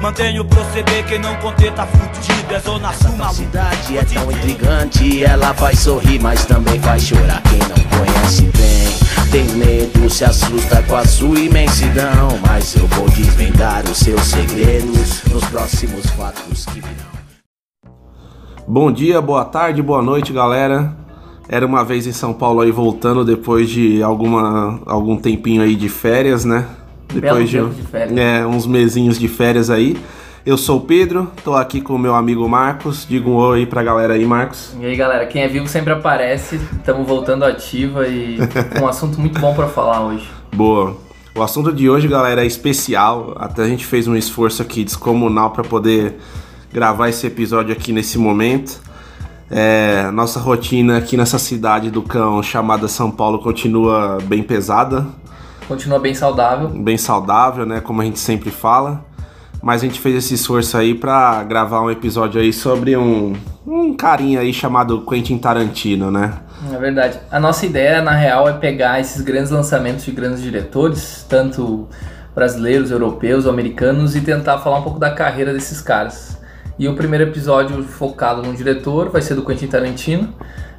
Mantenho o proceder, quem não conter tá fudido. É zona sul, A maluco. cidade é tão intrigante, ela faz sorrir, mas também faz chorar. Quem não conhece bem, tem medo, se assusta com a sua imensidão. Mas eu vou desvendar os seus segredos nos próximos fatos que virão. Bom dia, boa tarde, boa noite, galera. Era uma vez em São Paulo aí voltando depois de alguma algum tempinho aí de férias, né? Depois tempo de férias. É, uns mesinhos de férias aí. Eu sou o Pedro, tô aqui com o meu amigo Marcos. Diga um oi pra galera aí, Marcos. E aí galera, quem é vivo sempre aparece, estamos voltando ativa e com um assunto muito bom pra falar hoje. Boa. O assunto de hoje, galera, é especial. Até a gente fez um esforço aqui descomunal para poder gravar esse episódio aqui nesse momento. É, nossa rotina aqui nessa cidade do cão chamada São Paulo continua bem pesada, Continua bem saudável. bem saudável, né? Como a gente sempre fala. Mas a gente fez esse esforço aí para gravar um episódio aí sobre um, um carinha aí chamado Quentin Tarantino, né? É verdade. A nossa ideia, na real, é pegar esses grandes lançamentos de grandes diretores, tanto brasileiros, europeus, americanos, e tentar falar um pouco da carreira desses caras. E o primeiro episódio focado no diretor vai ser do Quentin Tarantino,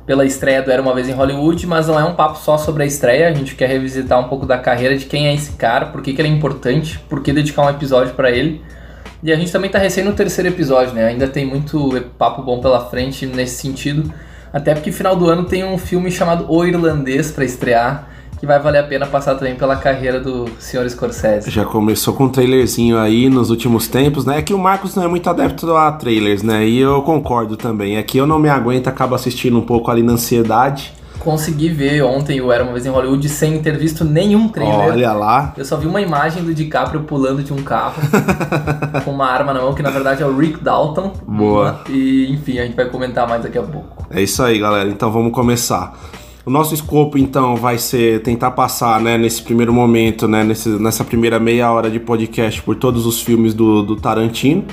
pela estreia do Era Uma Vez em Hollywood, mas não é um papo só sobre a estreia, a gente quer revisitar um pouco da carreira de quem é esse cara, por que, que ele é importante, por que dedicar um episódio pra ele. E a gente também tá recém no terceiro episódio, né? Ainda tem muito papo bom pela frente nesse sentido. Até porque final do ano tem um filme chamado O Irlandês pra estrear, que vai valer a pena passar também pela carreira do Sr. Scorsese. Já começou com um trailerzinho aí nos últimos tempos, né? É que o Marcos não é muito adepto a trailers, né? E eu concordo também. É que eu não me aguento, acabo assistindo um pouco ali na ansiedade. Consegui ver ontem o Era Uma Vez em Hollywood sem ter visto nenhum trailer. Olha lá. Eu só vi uma imagem do DiCaprio pulando de um carro com uma arma na mão, que na verdade é o Rick Dalton. Boa. E enfim, a gente vai comentar mais daqui a pouco. É isso aí, galera. Então vamos começar. O nosso escopo, então, vai ser tentar passar, né, nesse primeiro momento, né, nesse, nessa primeira meia hora de podcast por todos os filmes do, do Tarantino.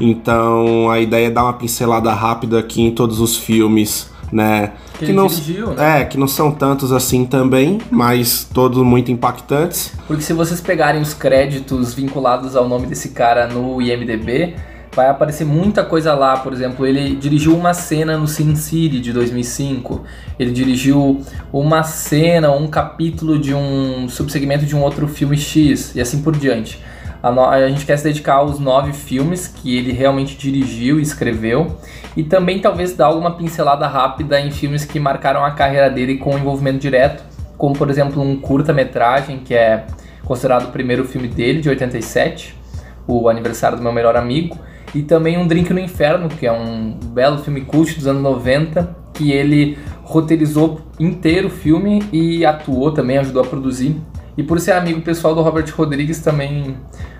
Então, a ideia é dar uma pincelada rápida aqui em todos os filmes, né, Que ele dirigiu, né? É, que não são tantos assim também, mas todos muito impactantes. Porque se vocês pegarem os créditos vinculados ao nome desse cara no IMDB, vai aparecer muita coisa lá. Por exemplo, ele dirigiu uma cena no Sin City de 2005. Ele dirigiu uma cena, um capítulo de um subsegmento de um outro filme X e assim por diante. A, no- a gente quer se dedicar aos nove filmes que ele realmente dirigiu e escreveu. E também talvez dar alguma pincelada rápida em filmes que marcaram a carreira dele com envolvimento direto, como por exemplo um curta-metragem que é considerado o primeiro filme dele, de 87, o aniversário do meu melhor amigo, e também um Drink no Inferno, que é um belo filme cult dos anos 90, que ele roteirizou inteiro o filme e atuou também, ajudou a produzir. E por ser amigo pessoal do Robert Rodrigues também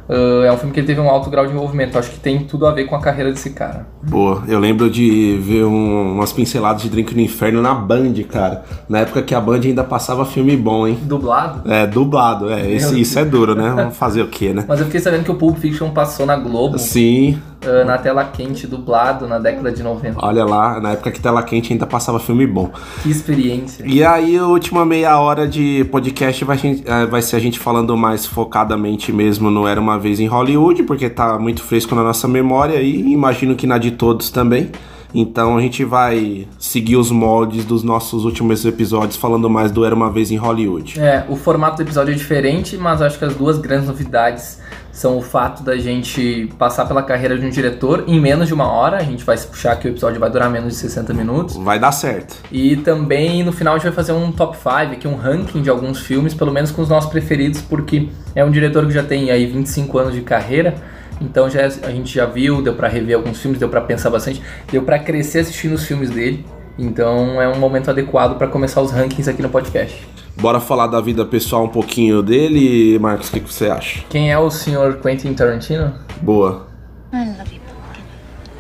ah, é um filme que ele teve um alto grau de envolvimento. Acho que tem tudo a ver com a carreira desse cara. Boa, eu lembro de ver um- umas pinceladas de Drink no Inferno na Band, cara. Na época que a Band ainda passava filme bom, hein? Dublado? É, dublado, é. Esse- isso é duro, né? Vamos fazer o quê, né? Mas eu fiquei sabendo que o Pulp Fiction passou na Globo, Sim, ah, na tela quente, dublado, na década de 90. olha lá, na época que Tela Quente ainda passava filme bom. Que experiência. E aí, a última meia hora de podcast vai, eh, vai ser a gente falando mais focadamente mesmo no Era Uma Vez em Hollywood, porque tá muito fresco na nossa memória e imagino que na de todos também. Então a gente vai seguir os moldes dos nossos últimos episódios falando mais do Era Uma Vez em Hollywood. É, o formato do episódio é diferente, mas acho que as duas grandes novidades são o fato da gente passar pela carreira de um diretor em menos de uma hora. A gente vai se puxar que o episódio vai durar menos de 60 minutos. Vai dar certo. E também no final a gente vai fazer um top 5 aqui, um ranking de alguns filmes, pelo menos com os nossos preferidos, porque é um diretor que já tem aí 25 anos de carreira. Então já, a gente já viu, deu pra rever alguns filmes, deu pra pensar bastante, deu pra crescer assistindo os filmes dele. Então é um momento adequado pra começar os rankings aqui no podcast. Bora falar da vida pessoal um pouquinho dele, Marcos, o que, que você acha? Quem é o senhor Quentin Tarantino? Boa. I love you, Pumpkin.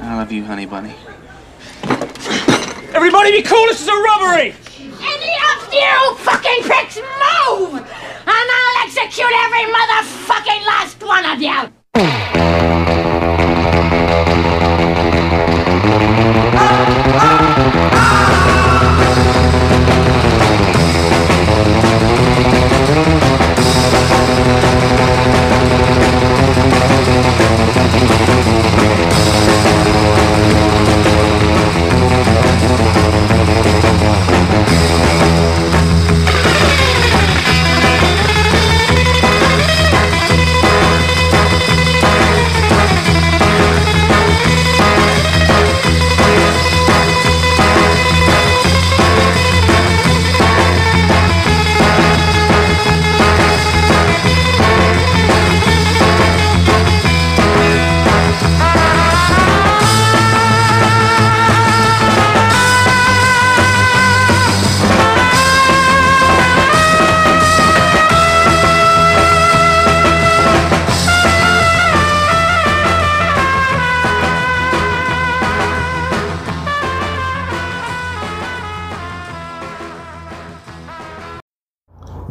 I love you, honey bunny. Everybody be cool, this is a robbery! Any of you fucking pricks move! And I'll execute every motherfucking last one of you!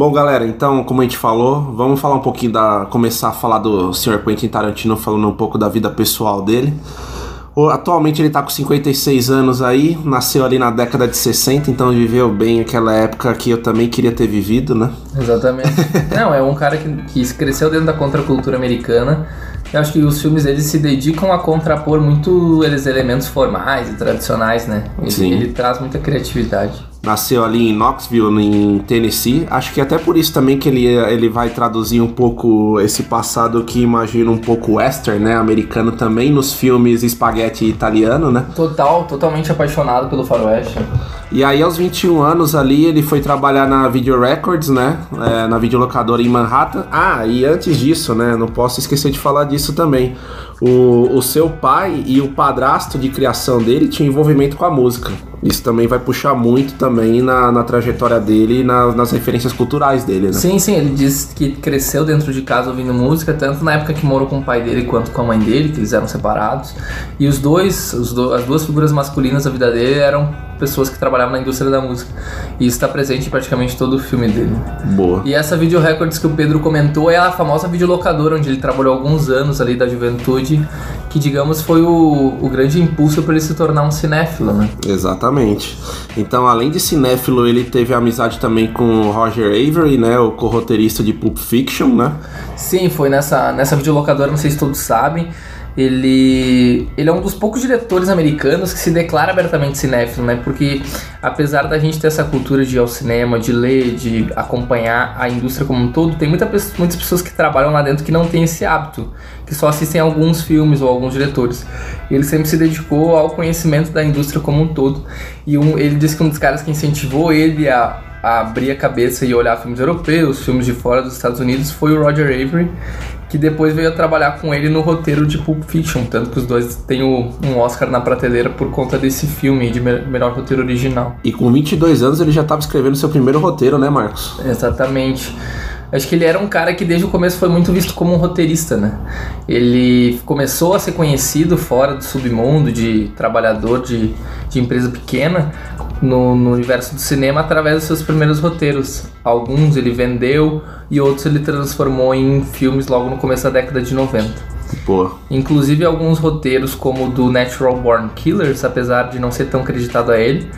Bom, galera, então, como a gente falou, vamos falar um pouquinho da. começar a falar do Sr. Quentin Tarantino, falando um pouco da vida pessoal dele. Atualmente ele tá com 56 anos aí, nasceu ali na década de 60, então viveu bem aquela época que eu também queria ter vivido, né? Exatamente. Não, é um cara que, que cresceu dentro da contracultura americana. Eu acho que os filmes dele se dedicam a contrapor muito eles elementos formais e tradicionais, né? Ele, Sim. ele traz muita criatividade. Nasceu ali em Knoxville, em Tennessee. Acho que até por isso também que ele, ele vai traduzir um pouco esse passado que imagina um pouco western, né? Americano também, nos filmes espaguete italiano, né? Total, totalmente apaixonado pelo faroeste. E aí, aos 21 anos ali, ele foi trabalhar na Video Records, né? É, na videolocadora em Manhattan. Ah, e antes disso, né? Não posso esquecer de falar disso também. O, o seu pai e o padrasto de criação dele tinham envolvimento com a música. Isso também vai puxar muito também na, na trajetória dele e na- nas referências culturais dele, né? Sim, sim, ele diz que cresceu dentro de casa ouvindo música, tanto na época que morou com o pai dele quanto com a mãe dele, que eles eram separados. E os dois, os do- as duas figuras masculinas da vida dele eram pessoas que trabalhavam na indústria da música. E isso está presente em praticamente todo o filme dele. Boa. E essa Video Records que o Pedro comentou é a famosa videolocadora onde ele trabalhou alguns anos ali da juventude, que digamos foi o, o grande impulso para ele se tornar um cinéfilo, né? Exatamente. Então, além de cinéfilo, ele teve amizade também com Roger Avery, né? O co-roteirista de Pulp Fiction, né? Sim, foi nessa, nessa videolocadora, não sei se todos sabem. Ele, ele é um dos poucos diretores americanos que se declara abertamente cinéfilo, né? Porque apesar da gente ter essa cultura de ir ao cinema, de ler, de acompanhar a indústria como um todo, tem muita, muitas pessoas que trabalham lá dentro que não têm esse hábito, que só assistem alguns filmes ou alguns diretores. Ele sempre se dedicou ao conhecimento da indústria como um todo. E um, ele disse que um dos caras que incentivou ele a a abrir a cabeça e olhar filmes europeus, filmes de fora dos Estados Unidos, foi o Roger Avery, que depois veio a trabalhar com ele no roteiro de Pulp Fiction, tanto que os dois têm o- um Oscar na prateleira por conta desse filme de me- melhor roteiro original. E com 22 anos ele já estava escrevendo seu primeiro roteiro, né, Marcos? Exatamente. Acho que ele era um cara que desde o começo foi muito visto como um roteirista, né? Ele começou a ser conhecido fora do submundo de trabalhador de, de empresa pequena no, no universo do cinema através dos seus primeiros roteiros. Alguns ele vendeu e outros ele transformou em filmes logo no começo da década de 90. Pô, Inclusive alguns roteiros como o do Natural Born Killers, apesar de não ser tão creditado a ele,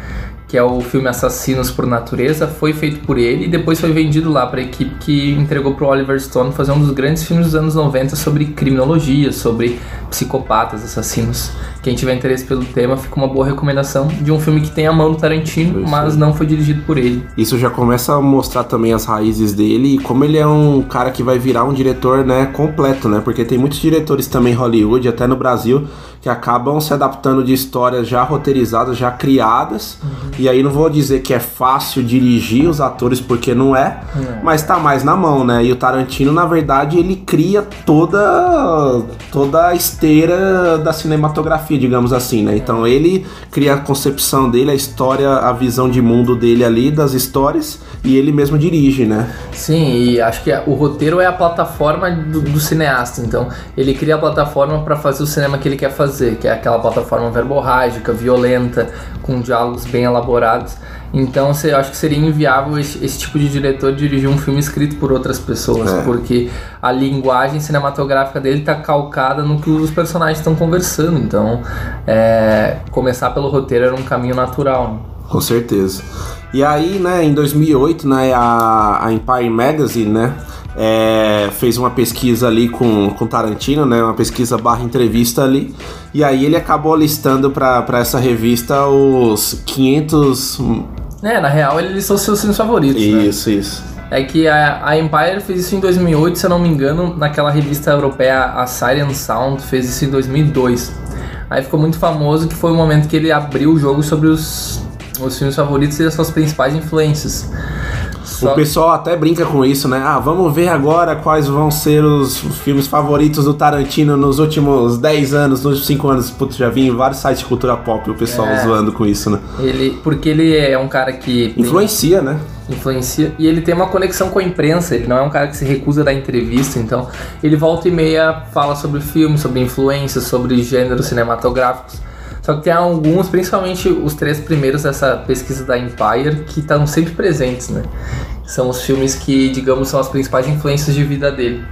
que é o filme Assassinos por Natureza, foi feito por ele e depois foi vendido lá para a equipe que entregou para o Oliver Stone fazer um dos grandes filmes dos anos 90 sobre criminologia, sobre psicopatas, assassinos. Quem tiver interesse pelo tema, fica uma boa recomendação de um filme que tem a mão do Tarantino, Isso mas não foi dirigido por ele. isso já começa a mostrar também as raízes dele e como ele é um cara que vai virar um diretor, né, completo, né? Porque tem muitos diretores também em Hollywood, até no Brasil, que acabam se adaptando de histórias já roteirizadas, já criadas. E aí não vou dizer que é fácil dirigir os atores porque não é, mas tá mais na mão, né? E o Tarantino, na verdade, ele cria toda toda a esteira da cinematografia, digamos assim, né? Então ele cria a concepção dele, a história, a visão de mundo dele ali das histórias e ele mesmo dirige, né? Sim, e acho que o roteiro é a plataforma do, do cineasta. Então, ele cria a plataforma para fazer o cinema que ele quer fazer, que é aquela plataforma verborrágica, violenta, com diálogos bem elaborados. Então, eu acho que seria inviável esse, esse, tipo de diretor dirigir um filme escrito por outras pessoas, é. porque a linguagem cinematográfica dele está calcada no que os personagens estão conversando. Então, é, começar pelo roteiro era um caminho natural. Com certeza. E aí, né, em 2008, né, a, a Empire Magazine, né, é, fez uma pesquisa ali com, com Tarantino, né? Uma pesquisa barra entrevista ali. E aí ele acabou listando para essa revista os 500 é, na real ele listou seus filmes favoritos. Né? Isso, né? isso. É que a, a, Empire fez isso em 2008, se eu não me engano, naquela revista europeia, a Siren Sound, fez isso em 2002. Aí ficou muito famoso que foi o momento que ele abriu o jogo sobre os, os filmes favoritos e as suas principais influências. Só... O pessoal até brinca com isso, né? Ah, vamos ver agora quais vão ser os filmes favoritos do Tarantino nos últimos 10 anos, nos últimos 5 anos. Putz, já vi em vários sites de cultura pop o pessoal é, zoando com isso, né? Ele, porque ele é um cara que. Influencia, tem, né? Influencia. E ele tem uma conexão com a imprensa, ele não é um cara que se recusa a dar entrevista, então ele volta e meia fala sobre filmes, sobre influências, sobre gêneros cinematográficos. Só que tem alguns, principalmente os três primeiros dessa pesquisa da Empire, que estão sempre presentes, né? São os filmes que, digamos, são as principais influências de vida dele.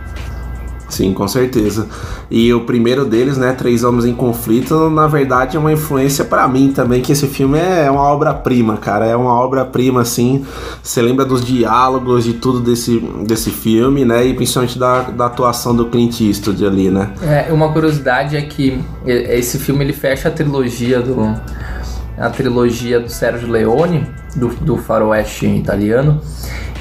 Sim, com certeza. E o primeiro deles, né, Três Homens em Conflito, na verdade é uma influência para mim também, que esse filme é uma obra-prima, cara. É uma obra-prima, assim. Você lembra dos diálogos, de tudo desse, desse filme, né? E principalmente da, da atuação do Clint Eastwood ali, né? É, uma curiosidade é que esse filme ele fecha a trilogia do. A trilogia do Sérgio Leone, do, do faroeste italiano.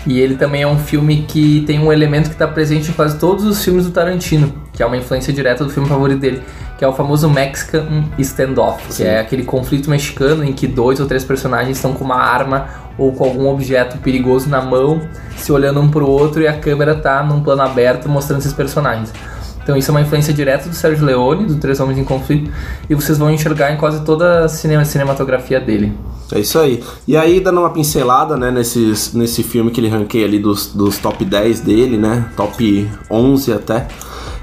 E ele também é um filme que tem um elemento que está presente em quase todos os filmes do Tarantino, que é uma influência direta do filme favorito dele, que é o famoso Mexican Standoff, que é aquele conflito mexicano em que dois ou três personagens estão com uma arma ou com algum objeto perigoso na mão, se olhando um para o outro e a câmera tá num plano aberto mostrando esses personagens. Então isso é uma influência direta do Sérgio Leone, do Três Homens em Conflito, e vocês vão enxergar em quase toda a cinema, cinematografia dele. É isso aí. E aí, dando uma pincelada, né, nesses, nesse filme que ele ranqueia ali dos, dos top 10 dele, né, top 11 até.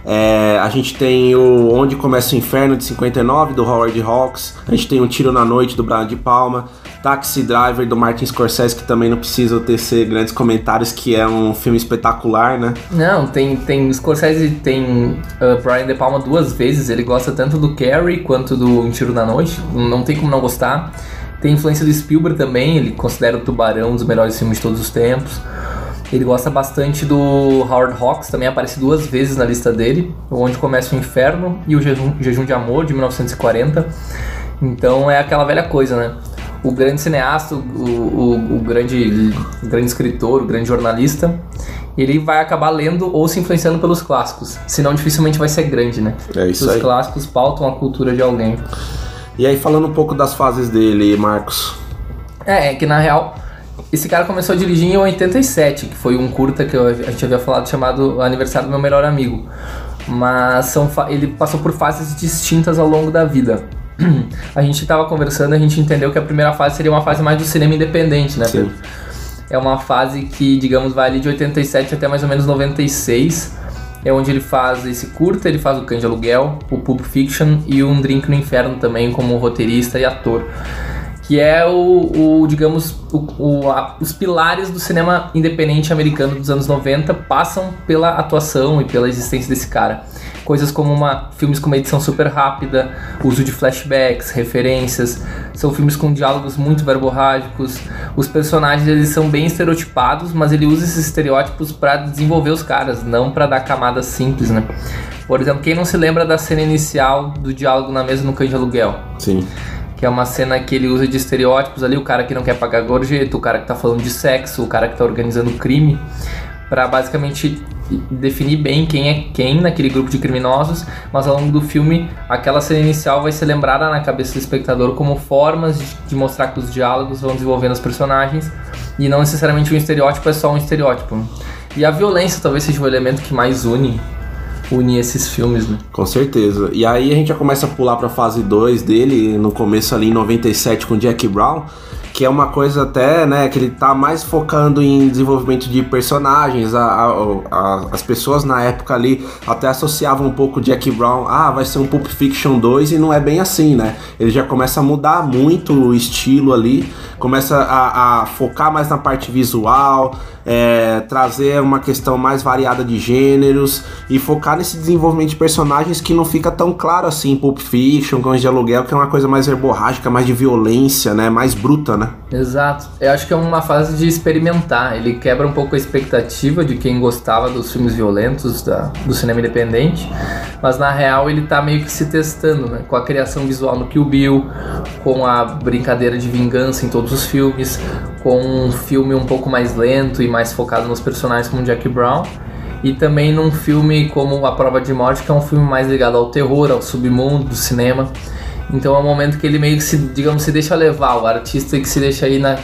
É, a gente tem o Onde Começa o Inferno, de 59, do Howard Hawks. A gente tem o Tiro na Noite, do Brian de Palma. Taxi Driver, do Martin Scorsese, que também não precisa tecer grandes comentários, que é um filme espetacular, né? Não, tem, tem Scorsese tem uh, Brian De Palma duas vezes. Ele gosta tanto do Carrie quanto do Um Tiro na Noite. Não tem como não gostar. Tem influência do Spielberg também, ele considera o Tubarão um dos melhores filmes de todos os tempos. Ele gosta bastante do Howard Hawks, também aparece duas vezes na lista dele, Onde Começa o Inferno e o Jejum, Jejum de Amor, de 1940. Então é aquela velha coisa, né? O grande cineasta, o, o, o grande, o grande escritor, o grande jornalista, ele vai acabar lendo ou se influenciando pelos clássicos. Senão dificilmente vai ser grande, né? É isso Os aí. clássicos pautam a cultura de alguém. E aí, falando um pouco das fases dele, Marcos. É, é que na real, esse cara começou a dirigir em 87, que foi um curta que a gente havia falado chamado Aniversário do Meu Melhor Amigo. Mas são ele passou por fases distintas ao longo da vida. A gente estava conversando, a gente entendeu que a primeira fase seria uma fase mais do cinema independente, né, Pedro? É uma fase que, digamos, vai ali de 87 até mais ou menos 96 é onde ele faz esse curta, ele faz o Cães de Aluguel, o Pulp Fiction e um Drink no Inferno também como roteirista e ator. Que é o, o digamos, o, o, a, os pilares do cinema independente americano dos anos 90 passam pela atuação e pela existência desse cara coisas como uma, filmes com uma edição super rápida, uso de flashbacks, referências, são filmes com diálogos muito verborrágicos, os personagens eles são bem estereotipados, mas ele usa esses estereótipos para desenvolver os caras, não para dar camadas simples, né? Por exemplo, quem não se lembra da cena inicial do diálogo na mesa no cães de aluguel? Sim que é uma cena que ele usa de estereótipos ali, o cara que não quer pagar gorjeta, o cara que tá falando de sexo, o cara que tá organizando crime, para basicamente definir bem quem é quem naquele grupo de criminosos, mas ao longo do filme aquela cena inicial vai ser lembrada na cabeça do espectador como formas de, de mostrar que os diálogos vão desenvolvendo os personagens e não necessariamente um estereótipo é só um estereótipo. E a violência talvez seja o elemento que mais une unir esses filmes, né? Com certeza. E aí a gente já começa a pular pra fase 2 dele, no começo ali em 97 com Jack Brown, que é uma coisa até, né, que ele tá mais focando em desenvolvimento de personagens. A, a- a- as pessoas na época ali até associavam um pouco Jack Brown, ah, vai ser um Pulp Fiction 2 e não é bem assim, né? Ele já começa a mudar muito o estilo ali, começa a, a focar mais na parte visual, é, trazer uma questão mais variada de gêneros e focar nesse desenvolvimento de personagens que não fica tão claro assim Pulp Fiction, Cães de Aluguel, que é uma coisa mais verborrágica, mais de violência, né? Mais bruta, né? Exato. Eu acho que é uma fase de experimentar. Ele quebra um pouco a expectativa de quem gostava dos filmes violentos da- do cinema independente, mas na real ele tá meio que se testando, né? Com a criação visual no Kill Bill, com a brincadeira de vingança em todos os filmes, com um filme um pouco mais lento e mais focado nos personagens como Jack Brown. E também num filme como A Prova de Morte, que é um filme mais ligado ao terror, ao submundo do cinema. Então é um momento que ele meio que se, digamos, se deixa levar, o artista que se deixa aí na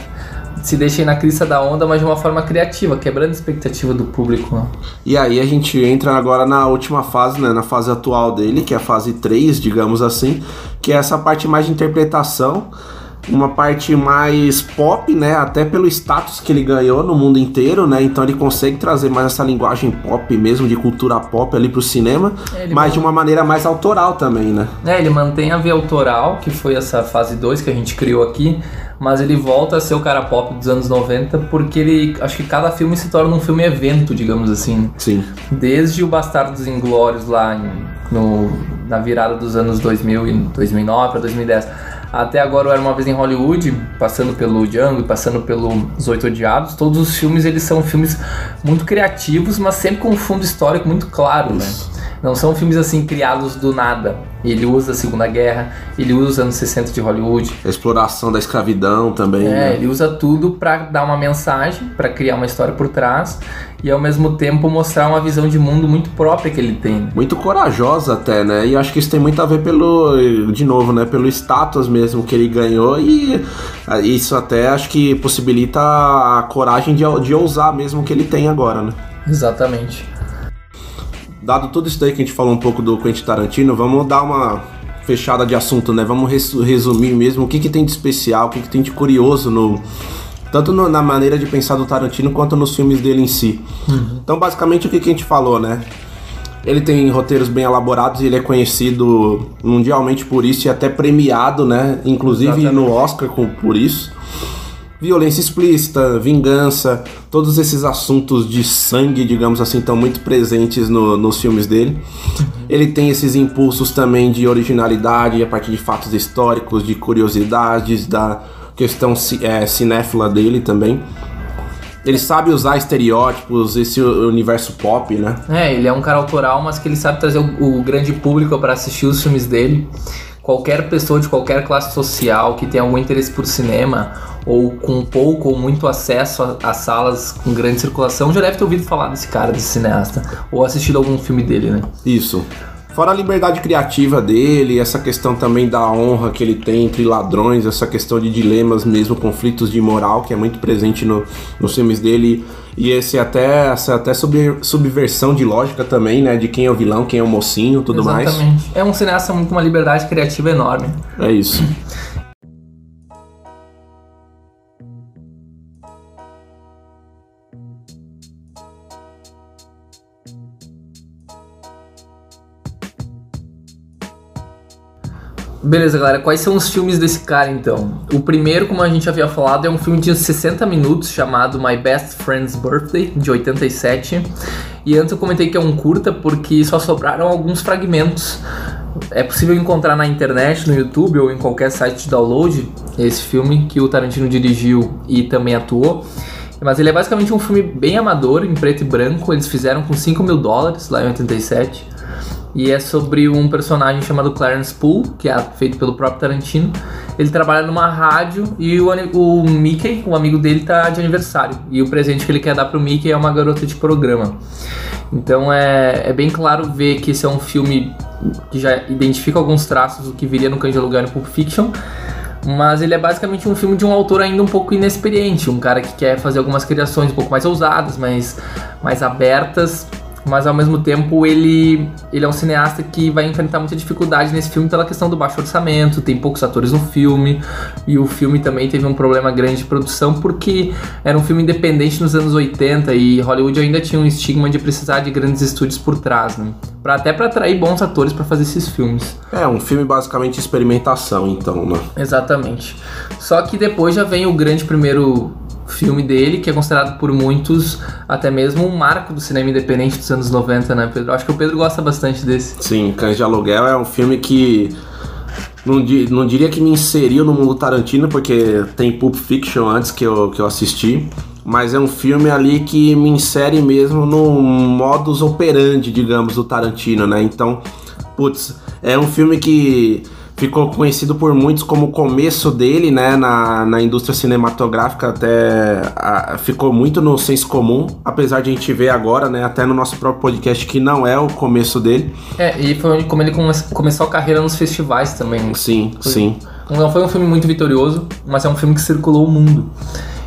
se deixa aí na crista da onda, mas de uma forma criativa, quebrando a expectativa do público. né? E aí a gente entra agora na última fase, né? Na fase atual dele, que é a fase 3, digamos assim, que é essa parte mais de interpretação. Uma parte mais pop, né? Até pelo status que ele ganhou no mundo inteiro, né? Então ele consegue trazer mais essa linguagem pop mesmo, de cultura pop ali pro cinema, É, mas de uma maneira mais autoral também, né? É, ele mantém a via autoral, que foi essa fase 2 que a gente criou aqui, mas ele volta a ser o cara pop dos anos 90, porque ele. Acho que cada filme se torna um filme evento, digamos assim. Sim. Desde o Bastardos Inglórios lá em- no, na virada dos anos 2000 e 2009 para 2010, até agora Era Uma Vez em Hollywood, passando pelo Django passando pelos Oito Odiados, todos os filmes eles são filmes muito criativos, mas sempre com um fundo histórico muito claro, né? Não são filmes assim criados do nada. Ele usa a Segunda Guerra, ele usa os anos 60 de Hollywood, A exploração da escravidão também. é, né? ele usa tudo pra dar uma mensagem, pra criar uma história por trás e ao mesmo tempo mostrar uma visão de mundo muito própria que ele tem. muito corajosa até, né? E acho que isso tem muito a ver pelo, de novo, né? Pelo status mesmo que ele ganhou e isso até acho que possibilita a coragem de, de ousar mesmo que ele tem agora, né? Exatamente. Dado tudo isso daí que a gente falou um pouco do Quentin Tarantino, vamos dar uma fechada de assunto, né? Vamos res- resumir mesmo o que, que tem de especial, o que, que tem de curioso no tanto no- na maneira de pensar do Tarantino quanto nos filmes dele em si. Então, basicamente, o que, que a gente falou, né? Ele tem roteiros bem elaborados e ele é conhecido mundialmente por isso e até premiado, né? Inclusive Exatamente. no Oscar com- por isso. Violência explícita, vingança, todos esses assuntos de sangue, digamos assim, estão muito presentes no- nos filmes dele. Ele tem esses impulsos também de originalidade a partir de fatos históricos, de curiosidades, da questão é, cinéfila dele também. Ele sabe usar estereótipos, esse universo pop, né? É, ele é um cara autoral, mas que ele sabe trazer o, o grande público para assistir os filmes dele. Qualquer pessoa de qualquer classe social que tenha algum interesse por cinema, ou com pouco ou muito acesso a, a salas com grande circulação, já deve ter ouvido falar desse cara, desse cineasta, ou assistido algum filme dele, né? Isso. Fora a liberdade criativa dele, essa questão também da honra que ele tem entre ladrões, essa questão de dilemas mesmo, conflitos de moral, que é muito presente no, nos filmes dele. E esse até, essa até sub- subversão de lógica também, né? De quem é o vilão, quem é o mocinho, tudo mais. Exatamente. É um cineasta com uma liberdade criativa enorme. É isso. Beleza, galera, quais são os filmes desse cara então? O primeiro, como a gente havia falado, é um filme de 60 minutos chamado My Best Friend's Birthday, de 87. E antes eu comentei que é um curta porque só sobraram alguns fragmentos. É possível encontrar na internet, no YouTube ou em qualquer site de download esse filme que o Tarantino dirigiu e também atuou. Mas ele é basicamente um filme bem amador, em preto e branco. Eles fizeram com 5 mil dólares lá em 87. E é sobre um personagem chamado Clarence Poole, que é feito pelo próprio Tarantino. Ele trabalha numa rádio e o, o Mickey, o amigo dele, tá de aniversário. E o presente que ele quer dar pro Mickey é uma garota de programa. Então é, é bem claro ver que esse é um filme que já identifica alguns traços do que viria no de Aluguel e Pulp Fiction. Mas ele é basicamente um filme de um autor ainda um pouco inexperiente, um cara que quer fazer algumas criações um pouco mais ousadas, mais, mais abertas, mas ao mesmo tempo ele, ele é um cineasta que vai enfrentar muita dificuldade nesse filme pela questão do baixo orçamento, tem poucos atores no filme, e o filme também teve um problema grande de produção porque era um filme independente nos anos 80 e Hollywood ainda tinha um estigma de precisar de grandes estúdios por trás, né? Pra, até para atrair bons atores para fazer esses filmes. É, um filme basicamente experimentação, então, né? Exatamente. Só que depois já vem o grande primeiro filme dele, que é considerado por muitos até mesmo um marco do cinema independente dos anos 90, né, Pedro? Acho que o Pedro gosta bastante desse. Sim, Cães de Aluguel é um filme que. Não, não diria que me inseriu no mundo Tarantino, porque tem Pulp Fiction antes que eu, que eu assisti. Mas é um filme ali que me insere mesmo no modus operandi, digamos, do Tarantino, né? Então, putz, é um filme que ficou conhecido por muitos como o começo dele, né, na, na indústria cinematográfica, até ah, ficou muito no senso comum, apesar de a gente ver agora, né, até no nosso próprio podcast, que não é o começo dele. É, e foi como ele come- começou a carreira nos festivais também. Sim, sim. Não foi um filme muito vitorioso, mas é um filme que circulou o mundo.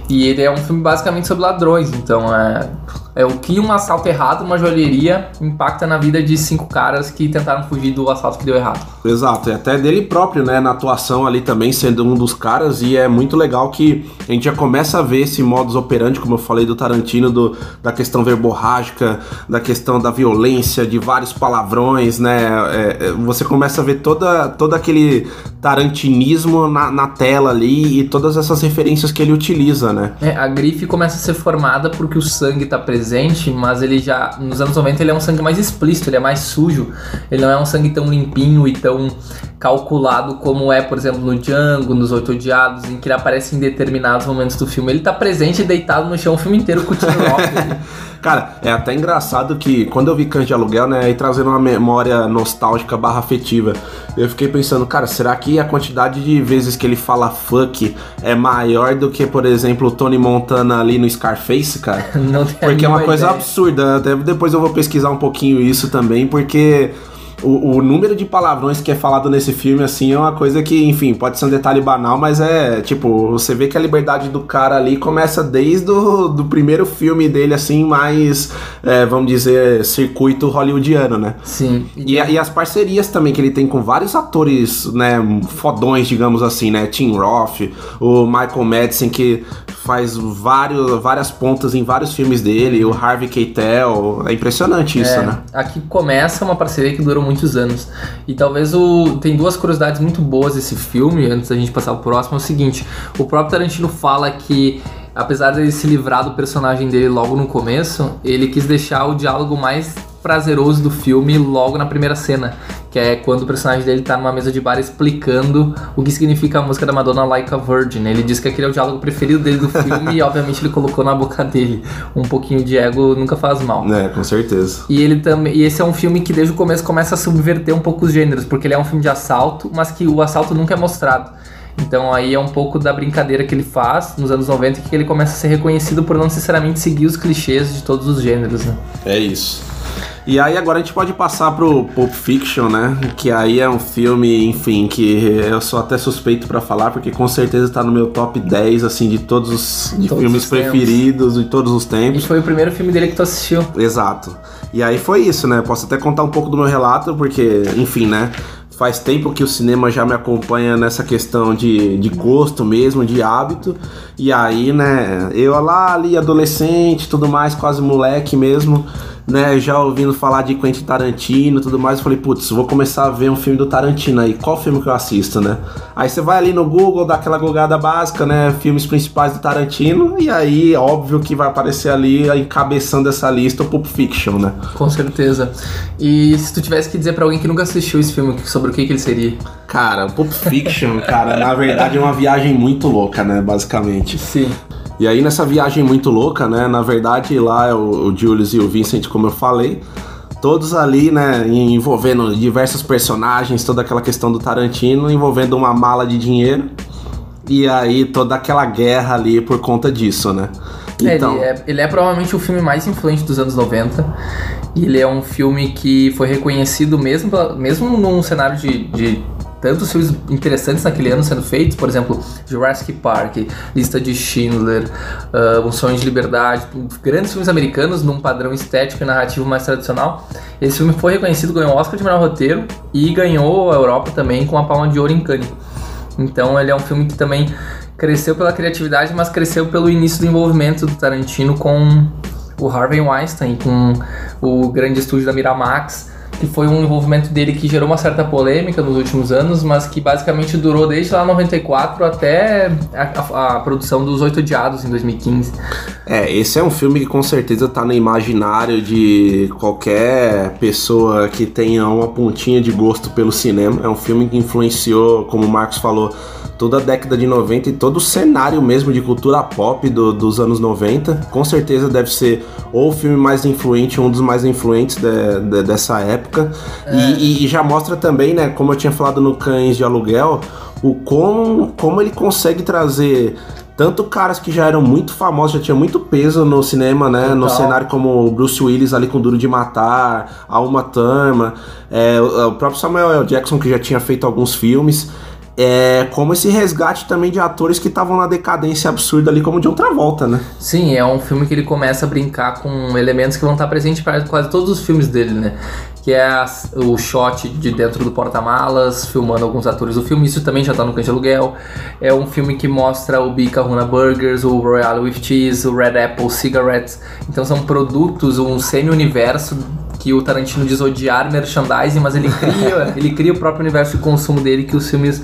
E ele é um filme basicamente sobre ladrões, então é, é o que um assalto errado, uma joalheria, impacta na vida de cinco caras que tentaram fugir do assalto que deu errado. Exato, e até dele próprio, né, na atuação ali também, sendo um dos caras, e é muito legal que a gente já começa a ver esse modus operandi, como eu falei do Tarantino, do, da questão verborrágica, da questão da violência, de vários palavrões, né, é, é, você começa a ver toda, todo aquele tarantinismo na, na tela ali e todas essas referências que ele utiliza, né. É, a grife começa a ser formada porque o sangue tá presente, mas ele já, nos anos 90, ele é um sangue mais explícito, ele é mais sujo. Ele não é um sangue tão limpinho e tão calculado como é, por exemplo, no Django, nos Oito Odiados, em que ele aparece em determinados momentos do filme. Ele tá presente e deitado no chão o filme inteiro com o tiro rock. Cara, é até engraçado que quando eu vi Cães de Aluguel, né, aí trazendo uma memória nostálgica barra afetiva, eu fiquei pensando, cara, será que a quantidade de vezes que ele fala fuck é maior do que, por exemplo, o Tony Montana ali no Scarface, cara? Não tem Porque é uma coisa ideia. absurda, até depois eu vou pesquisar um pouquinho isso também, porque o, o número de palavrões que é falado nesse filme, assim, é uma coisa que, enfim, pode ser um detalhe banal, mas é, tipo, você vê que a liberdade do cara ali começa desde o do primeiro filme dele, assim, mais, é, vamos dizer, circuito hollywoodiano, né? Sim. E, e as parcerias também que ele tem com vários atores, né, fodões, digamos assim, né? Tim Roth, o Michael Madsen, que faz vários, várias pontas em vários filmes dele, o Harvey Keitel, é impressionante isso, É, né? Aqui começa uma parceria que durou muitos anos. E talvez o. Tem duas curiosidades muito boas desse filme, antes da gente passar pro próximo, é o seguinte: o próprio Tarantino fala que. Apesar dele se livrar do personagem dele logo no começo, ele quis deixar o diálogo mais prazeroso do filme logo na primeira cena, que é quando o personagem dele tá numa mesa de bar explicando o que significa a música da Madonna Like a Virgin. Ele diz que aquele é o diálogo preferido dele do filme e obviamente ele colocou na boca dele. Um pouquinho de ego nunca faz mal. É, com certeza. E ele também. E esse é um filme que desde o começo começa a subverter um pouco os gêneros, porque ele é um filme de assalto, mas que o assalto nunca é mostrado. Então aí é um pouco da brincadeira que ele faz nos anos 90 que ele começa a ser reconhecido por não necessariamente seguir os clichês de todos os gêneros, né? É isso. E aí agora a gente pode passar pro Pulp Fiction, né? Que aí é um filme, enfim, que eu sou até suspeito pra falar, porque com certeza tá no meu top 10, assim, de todos os de Todos filmes os preferidos de todos os E tempos. foi o primeiro filme dele que tu assistiu. Exato. E aí foi isso, né? Posso até contar um pouco do meu relato, porque, enfim, né? Faz tempo que o cinema já me acompanha nessa questão de, de gosto mesmo, de hábito. E aí, né, eu lá ali, adolescente, tudo mais, quase moleque mesmo, né, já ouvindo falar de Quentin Tarantino e tudo mais, eu falei, putz, vou começar a ver um filme do Tarantino aí, qual filme que eu assisto, né? Aí você vai ali no Google, dá aquela gogada básica, né, filmes principais do Tarantino, e aí, óbvio que vai aparecer ali, encabeçando essa lista, o Pulp Fiction, né? Com certeza. E se tu tivesse que dizer pra alguém que nunca assistiu esse filme, sobre o que, que ele seria? Cara, Pulp Fiction, cara, na verdade é uma viagem muito louca, né, basicamente. Sim. E aí nessa viagem muito louca, né, na verdade lá é o, o Julius e o Vincent, como eu falei, todos ali, né, envolvendo diversos personagens, toda aquela questão do Tarantino, envolvendo uma mala de dinheiro. E aí toda aquela guerra ali por conta disso, né? É, ele, é, ele é provavelmente o filme mais influente dos anos 90. E ele é um filme que foi reconhecido mesmo, mesmo num cenário de, de tantos filmes interessantes naquele ano sendo feitos, por exemplo, Jurassic Park, Lista de Schindler, uh, Um Sonho de Liberdade, grandes filmes americanos num padrão estético e narrativo mais tradicional. Esse filme foi reconhecido, ganhou o Oscar de melhor roteiro e ganhou a Europa também com a Palma de Ouro em Cannes. Então ele é um filme que também cresceu pela criatividade, mas cresceu pelo início do envolvimento do Tarantino com o Harvey Weinstein, com o grande estúdio da Miramax, que foi um envolvimento dele que gerou uma certa polêmica nos últimos anos, mas que basicamente durou desde lá 94 até a, a, a produção dos Oito Odiados em 2015. É, esse é um filme que com certeza tá no imaginário de qualquer pessoa que tenha uma pontinha de gosto pelo cinema. É um filme que influenciou, como o Marcos falou, toda a década de 90 e todo o cenário mesmo de cultura pop do- dos anos 90. Com certeza deve ser ou o filme mais influente, um dos mais influentes de- de- dessa época. E, e- e já mostra também, né, como eu tinha falado no Cães de Aluguel, o como, como ele consegue trazer tanto caras que já eram muito famosos, já tinha muito peso no cinema, né? No Total. cenário como o Bruce Willis ali com Duro de Matar, a Uma Thurman, é, o o próprio Samuel L. Jackson que já tinha feito alguns filmes. É, como esse resgate também de atores que estavam na decadência absurda ali, como de outra volta, né? Sim, é um filme que ele começa a brincar com elementos que vão estar presentes para quase todos os filmes dele, né? Que é as- o shot de dentro do porta-malas, filmando alguns atores do filme. Isso também já tá no de Aluguel. É um filme que mostra o Bica Runa Burgers, o Royale with Cheese, o Red Apple Cigarettes. Então são produtos, um semi-universo que o Tarantino diz odiar merchandising, mas ele cria, ele cria o próprio universo de consumo dele que os filmes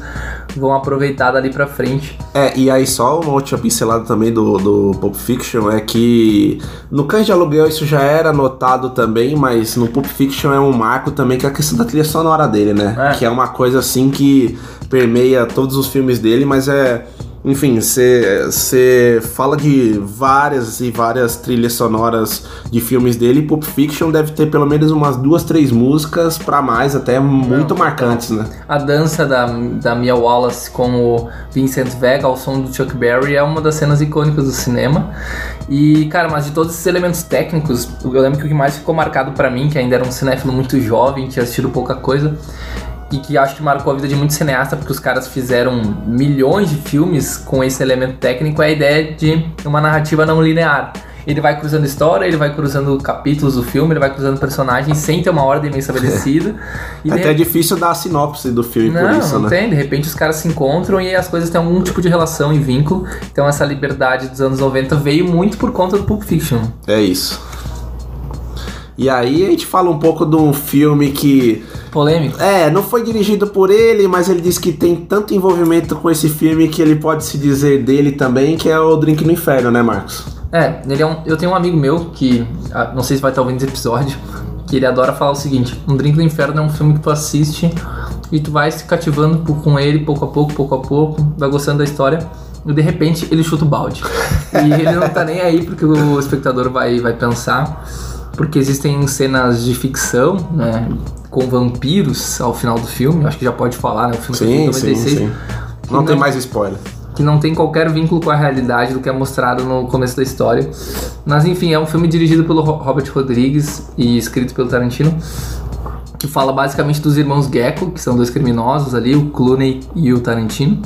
vão aproveitar dali pra frente. É, e aí só uma última pincelada também do, do Pulp Fiction é que no Cães de Aluguel isso já era notado também, mas no Pulp Fiction é um marco também que é a questão da trilha sonora dele, né? É. Que é uma coisa assim que permeia todos os filmes dele, mas é... Enfim, você fala de várias e várias trilhas sonoras de filmes dele e Pulp Fiction deve ter pelo menos umas duas, três músicas pra mais, até muito marcantes, né? A dança da, da Mia Wallace com o Vincent Vega ao som do Chuck Berry é uma das cenas icônicas do cinema. E, cara, mas de todos esses elementos técnicos, eu lembro que o que mais ficou marcado pra mim, que ainda era um cinéfilo muito jovem, tinha assistido pouca coisa, e que acho que marcou a vida de muito cineasta, porque os caras fizeram milhões de filmes com esse elemento técnico, é a ideia de uma narrativa não linear. Ele vai cruzando história, ele vai cruzando capítulos do filme, ele vai cruzando personagens sem ter uma ordem bem estabelecida. E É até difícil dar a sinopse do filme não, por isso, não né? tem. De repente os caras se encontram e as coisas têm algum tipo de relação e vínculo. Então essa liberdade dos anos 90 veio muito por conta do Pulp Fiction. É isso. E aí a gente fala um pouco de um filme que, Polêmico. é, não foi dirigido por ele, mas ele diz que tem tanto envolvimento com esse filme que ele pode se dizer dele também, que é o Drink no Inferno, né, Marcos? É, ele é um, eu tenho um amigo meu que, ah, não sei se vai estar ouvindo esse episódio, que ele adora falar o seguinte: Um Drink do Inferno é um filme que tu assiste e tu vai se cativando com ele pouco a pouco, pouco a pouco, vai gostando da história. E de repente ele chuta o balde. E ele não tá nem aí porque o espectador vai, vai pensar. Porque existem cenas de ficção, né? Com vampiros ao final do filme. Acho que já pode falar, né? O filme Sim, feito em sim, 96. sim. que Não tem mais spoiler. que não tem qualquer vínculo com a realidade do que é mostrado no começo da história. Mas enfim, é um filme dirigido pelo Ro- Robert Rodrigues e escrito pelo Tarantino, que fala basicamente dos irmãos Gecko, que são dois criminosos ali, o Clooney e o Tarantino,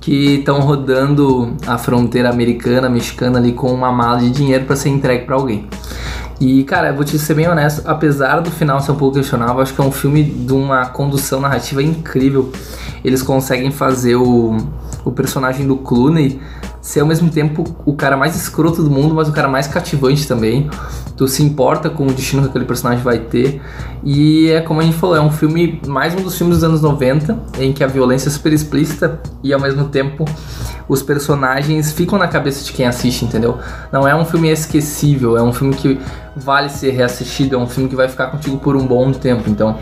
que estão rodando a fronteira americana, mexicana ali com uma mala de dinheiro para ser entregue para alguém. E, cara, eu vou te ser bem honesto, apesar do final ser um pouco questionável, acho que é um filme de uma condução narrativa incrível. Eles conseguem fazer o, o personagem do Clooney ser ao mesmo tempo o cara mais escroto do mundo, mas o cara mais cativante também. Tu se importa com o destino que aquele personagem vai ter. E é como a gente falou, é um filme, mais um dos filmes dos anos 90, em que a violência é super explícita e ao mesmo tempo os personagens ficam na cabeça de quem assiste, entendeu? Não é um filme esquecível, é um filme que vale ser reassistido, é um filme que vai ficar contigo por um bom tempo. Então,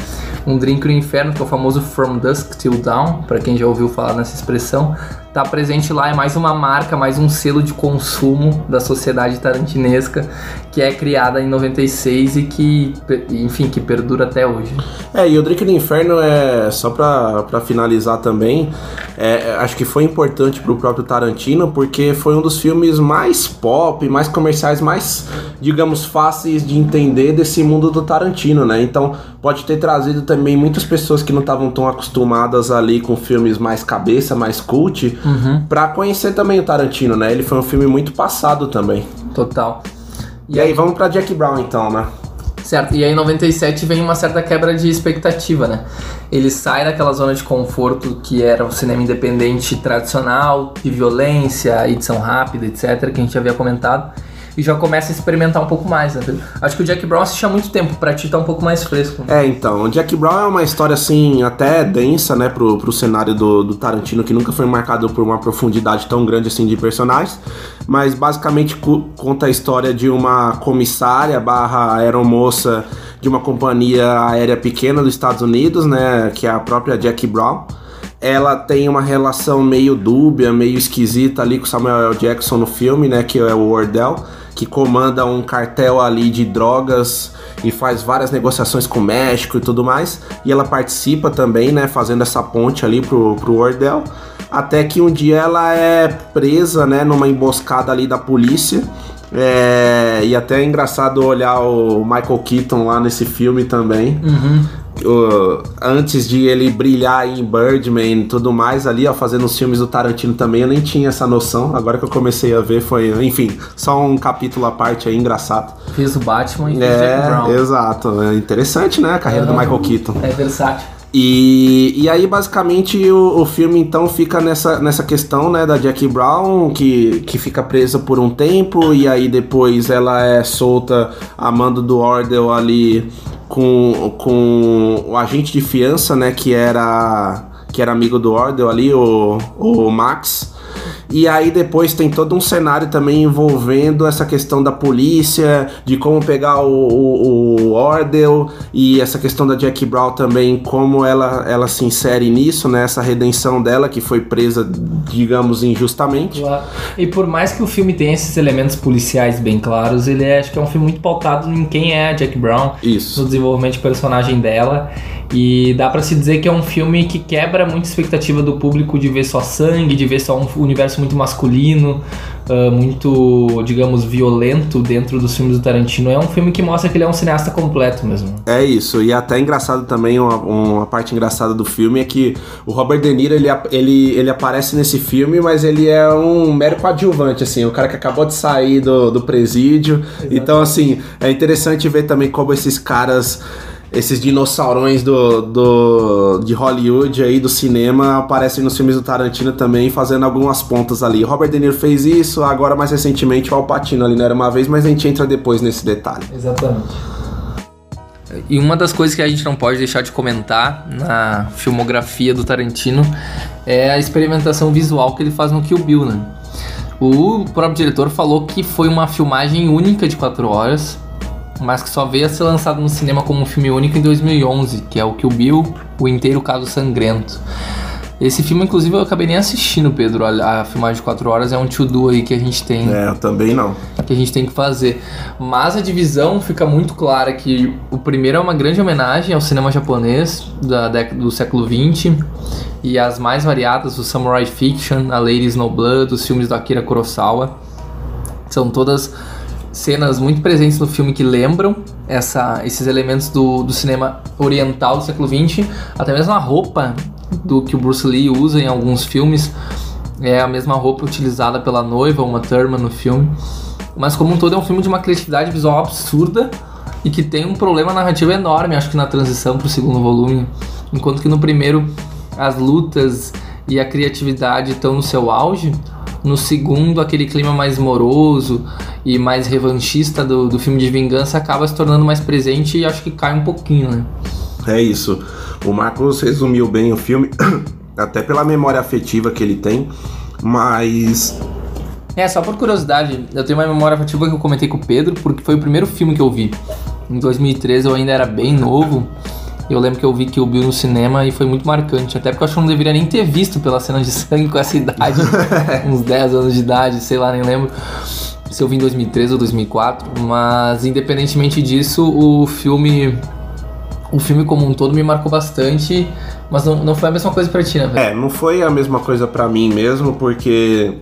Um Drink no Inferno, que é o famoso From Dusk Till Dawn, para quem já ouviu falar nessa expressão, tá presente lá, é mais uma marca, mais um selo de consumo da sociedade tarantinesca que é criada em 96 e que, enfim, que perdura até hoje. É, e o Drink do Inferno é, só pra finalizar também, é, acho que foi importante pro próprio Tarantino porque foi um dos filmes mais pop, mais comerciais, mais, digamos, fáceis de entender desse mundo do Tarantino, né? Então pode ter trazido também muitas pessoas que não estavam tão acostumadas ali com filmes mais cabeça, mais cult, Uhum. pra conhecer também o Tarantino, né? Ele foi um filme muito passado também. Total. E, aí, vamos pra Jack Brown então, né? Certo, e aí em 97 vem uma certa quebra de expectativa, né? Ele sai daquela zona de conforto que era o cinema independente tradicional, de violência, edição rápida, etc., que a gente havia comentado, e já começa a experimentar um pouco mais, né? Acho que o Jack Brown assiste há muito tempo, pra ti tá um pouco mais fresco. É, então, Jack Brown é uma história assim, até densa, né, pro, pro cenário do, do Tarantino, que nunca foi marcado por uma profundidade tão grande assim de personagens, mas basicamente conta a história de uma comissária barra aeromoça de uma companhia aérea pequena dos Estados Unidos, né, que é a própria Jack Brown. Ela tem uma relação meio dúbia, meio esquisita ali com Samuel L. Jackson no filme, né, que é o Wardell, que comanda um cartel ali de drogas e faz várias negociações com o México e tudo mais. E ela participa também, né, fazendo essa ponte ali pro, pro Wardell. Até que um dia ela é presa, né, numa emboscada ali da polícia. É, e até é engraçado olhar o Michael Keaton lá nesse filme também. O- antes de ele brilhar em Birdman e tudo mais ali, ó, fazendo os filmes do Tarantino também, eu nem tinha essa noção. Agora que eu comecei a ver, foi, enfim, só um capítulo à parte aí, engraçado. Fez o Batman e o Jack Brown. É, exato. É interessante, né? A carreira do Aham. Michael Keaton. É versátil. E, e aí, basicamente, o, o filme então fica nessa, nessa questão, né, da Jackie Brown, que, que fica presa por um tempo, e aí depois ela é solta a mando do Ordel ali com, com o agente de fiança, né, que era, que era amigo do Ordel ali, o, o Max. E aí depois tem todo um cenário também envolvendo essa questão da polícia, de como pegar o, o, o Ordel e essa questão da Jackie Brown também, como ela, ela se insere nisso, né? Essa redenção dela que foi presa, digamos, injustamente. Claro. E por mais que o filme tenha esses elementos policiais bem claros, ele é, acho que é um filme muito pautado em quem é a Jack Brown, Isso. no desenvolvimento de personagem dela. E dá pra se dizer que é um filme que quebra muita expectativa do público de ver só sangue, de ver só um universo muito masculino, ah, muito, digamos, violento dentro dos filmes do Tarantino. É um filme que mostra que ele é um cineasta completo mesmo. É isso, e até engraçado também, uma, uma parte engraçada do filme é que o Robert De Niro, ele, ele, ele aparece nesse filme, mas ele é um mero coadjuvante, assim, o cara que acabou de sair do, do presídio. Então, assim, é interessante ver também como esses caras, esses dinossaurões do, do, de Hollywood aí, do cinema, aparecem nos filmes do Tarantino também, fazendo algumas pontas ali. O Robert De Niro fez isso, agora mais recentemente o Al Pacino ali, não era uma vez, mas a gente entra depois nesse detalhe. Exatamente. E uma das coisas que a gente não pode deixar de comentar na filmografia do Tarantino é a experimentação visual que ele faz no Kill Bill, né? O próprio diretor falou que foi uma filmagem única de 4 horas, mas que só veio a ser lançado no cinema como um filme único em 2011, que é o Kill Bill, o inteiro caso sangrento. Esse filme, inclusive, eu acabei nem assistindo, Pedro. A, a filmagem de 4 horas é um to-do aí que a gente tem É, eu também não. que a gente tem que fazer. Mas a divisão fica muito clara que o primeiro é uma grande homenagem ao cinema japonês da década do século XX e as mais variadas, o Samurai Fiction, a Lady Snowblood, os filmes do Akira Kurosawa. São todas cenas muito presentes no filme que lembram essa, esses elementos do, do cinema oriental do século XX, até mesmo a roupa do que o Bruce Lee usa em alguns filmes é a mesma roupa utilizada pela noiva, uma Thurman no filme. Mas como um todo é um filme de uma criatividade visual absurda e que tem um problema narrativo enorme, acho que na transição pro segundo volume. Enquanto que no primeiro as lutas e a criatividade estão no seu auge, no segundo aquele clima mais moroso e mais revanchista do, do filme de vingança acaba se tornando mais presente e acho que cai um pouquinho, né? É isso. O Marcos resumiu bem o filme, até pela memória afetiva que ele tem, mas É, só por curiosidade, eu tenho uma memória afetiva que eu comentei com o Pedro, porque foi o primeiro filme que eu vi. Em 2013 eu ainda era bem novo. Eu lembro que eu vi que o Bill no cinema e foi muito marcante. Até porque eu acho que eu não deveria nem ter visto pela cena de sangue com essa idade. uns 10 anos de idade, sei lá, nem lembro se eu vi em 2013 ou 2004. Mas independentemente disso, o filme. O filme como um todo me marcou bastante. Mas não, não foi a mesma coisa pra ti, né? É, não foi a mesma coisa pra mim mesmo, porque.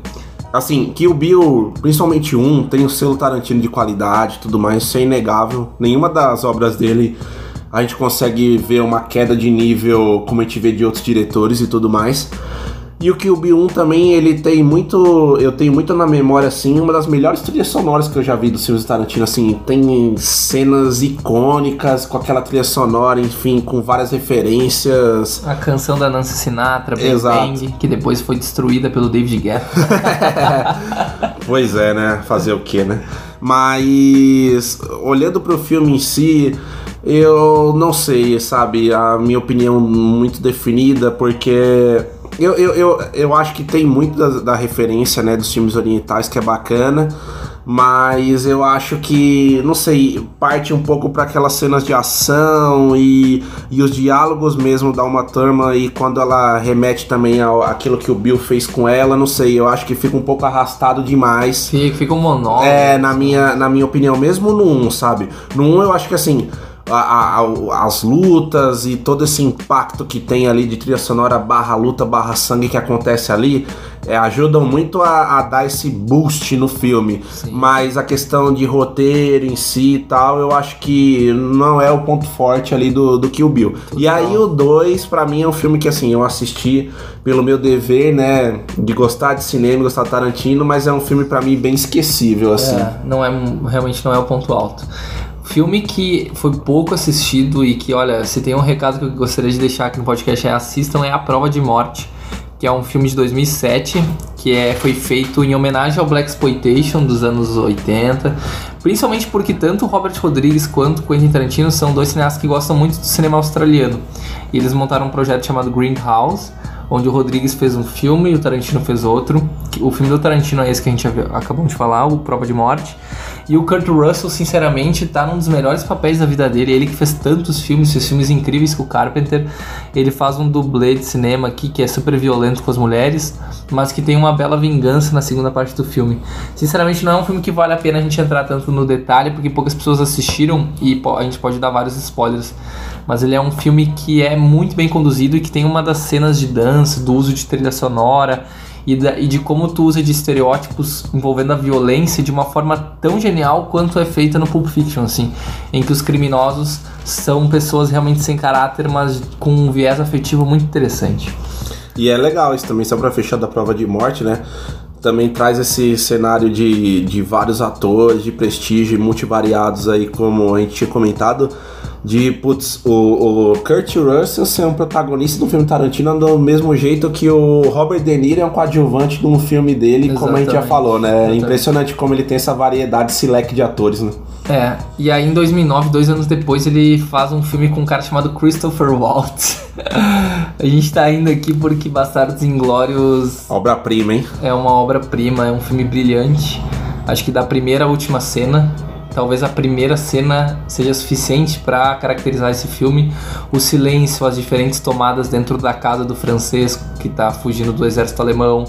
Assim, que o Bill, principalmente um, tem o selo Tarantino de qualidade e tudo mais, isso é inegável. Nenhuma das obras dele a gente consegue ver uma queda de nível como a gente vê de outros diretores e tudo mais. E o Kill Bill 1 também, ele tem muito. Eu tenho muito na memória, assim, uma das melhores trilhas sonoras que eu já vi dos filmes de Tarantino, assim, tem cenas icônicas com aquela trilha sonora, enfim, com várias referências. A canção da Nancy Sinatra, Bang que depois foi destruída pelo David Guetta. Pois é, né? Fazer o que, né? Mas olhando pro filme em si, eu não sei, sabe? A minha opinião muito definida, porque eu, eu, eu, eu acho que tem muito da, da referência, né, dos filmes orientais que é bacana. Mas eu acho que, não sei, parte um pouco para aquelas cenas de ação e, e os diálogos mesmo da uma turma e quando ela remete também ao aquilo que o Bill fez com ela, não sei, eu acho que fica um pouco arrastado demais. Fica, fica um monólogo. É, na minha, na minha opinião, mesmo no 1, sabe? No 1 eu acho que assim. A- a- as lutas e todo esse impacto que tem ali de trilha sonora barra luta barra sangue que acontece ali é, ajudam muito a, a dar esse boost no filme. Mas a questão de roteiro em si e tal, eu acho que não é o ponto forte ali do, do Kill Bill. E aí o 2, pra mim, é um filme que assim, eu assisti pelo meu dever, né, de gostar de cinema, gostar de Tarantino, mas é um filme pra mim bem esquecível, assim. É, não é, realmente não é o ponto alto. Filme que foi pouco assistido e que, olha, se tem um recado que eu gostaria de deixar aqui no podcast é assistam é A Prova de Morte, que é um filme de 2007, que é, foi feito em homenagem ao Black Exploitation dos anos 80, principalmente porque tanto Robert Rodrigues quanto Quentin Tarantino são dois cineastas que gostam muito do cinema australiano. E eles montaram um projeto chamado Greenhouse, onde o Rodrigues fez um filme e o Tarantino fez outro. O filme do Tarantino é esse que a gente acabou de falar, o Prova de Morte. E o Kurt Russell, sinceramente, tá num dos melhores papéis da vida dele. Ele que fez tantos filmes, fez filmes incríveis com o Carpenter. Ele faz um dublê de cinema aqui que é super violento com as mulheres, mas que tem uma bela vingança na segunda parte do filme. Sinceramente, não é um filme que vale a pena a gente entrar tanto no detalhe, porque poucas pessoas assistiram e a gente pode dar vários spoilers. Mas ele é um filme que é muito bem conduzido e que tem uma das cenas de dança, do uso de trilha sonora e, da- e de como tu usa de estereótipos envolvendo a violência de uma forma tão genial quanto é feita no Pulp Fiction, assim, em que os criminosos são pessoas realmente sem caráter, mas com um viés afetivo muito interessante. E é legal isso também, só pra fechar da prova de morte, né? Também traz esse cenário de, de vários atores de prestígio multivariados aí, como a gente tinha comentado. De, putz, o, o Kurt Russell ser um protagonista do filme Tarantino do mesmo jeito que o Robert De Niro é um coadjuvante de um filme dele, como a gente já Exatamente. falou, né? É Exatamente. impressionante como ele tem essa variedade, esse leque de atores, né? É, e aí em 2009, dois anos depois, ele faz um filme com um cara chamado Christopher Waltz. a gente tá indo aqui porque Bastardos Inglórios Obra-prima, hein? é uma obra-prima, é um filme brilhante. Acho que da primeira à última cena, talvez a primeira cena seja suficiente para caracterizar esse filme. O silêncio, as diferentes tomadas dentro da casa do francês que tá fugindo do exército alemão,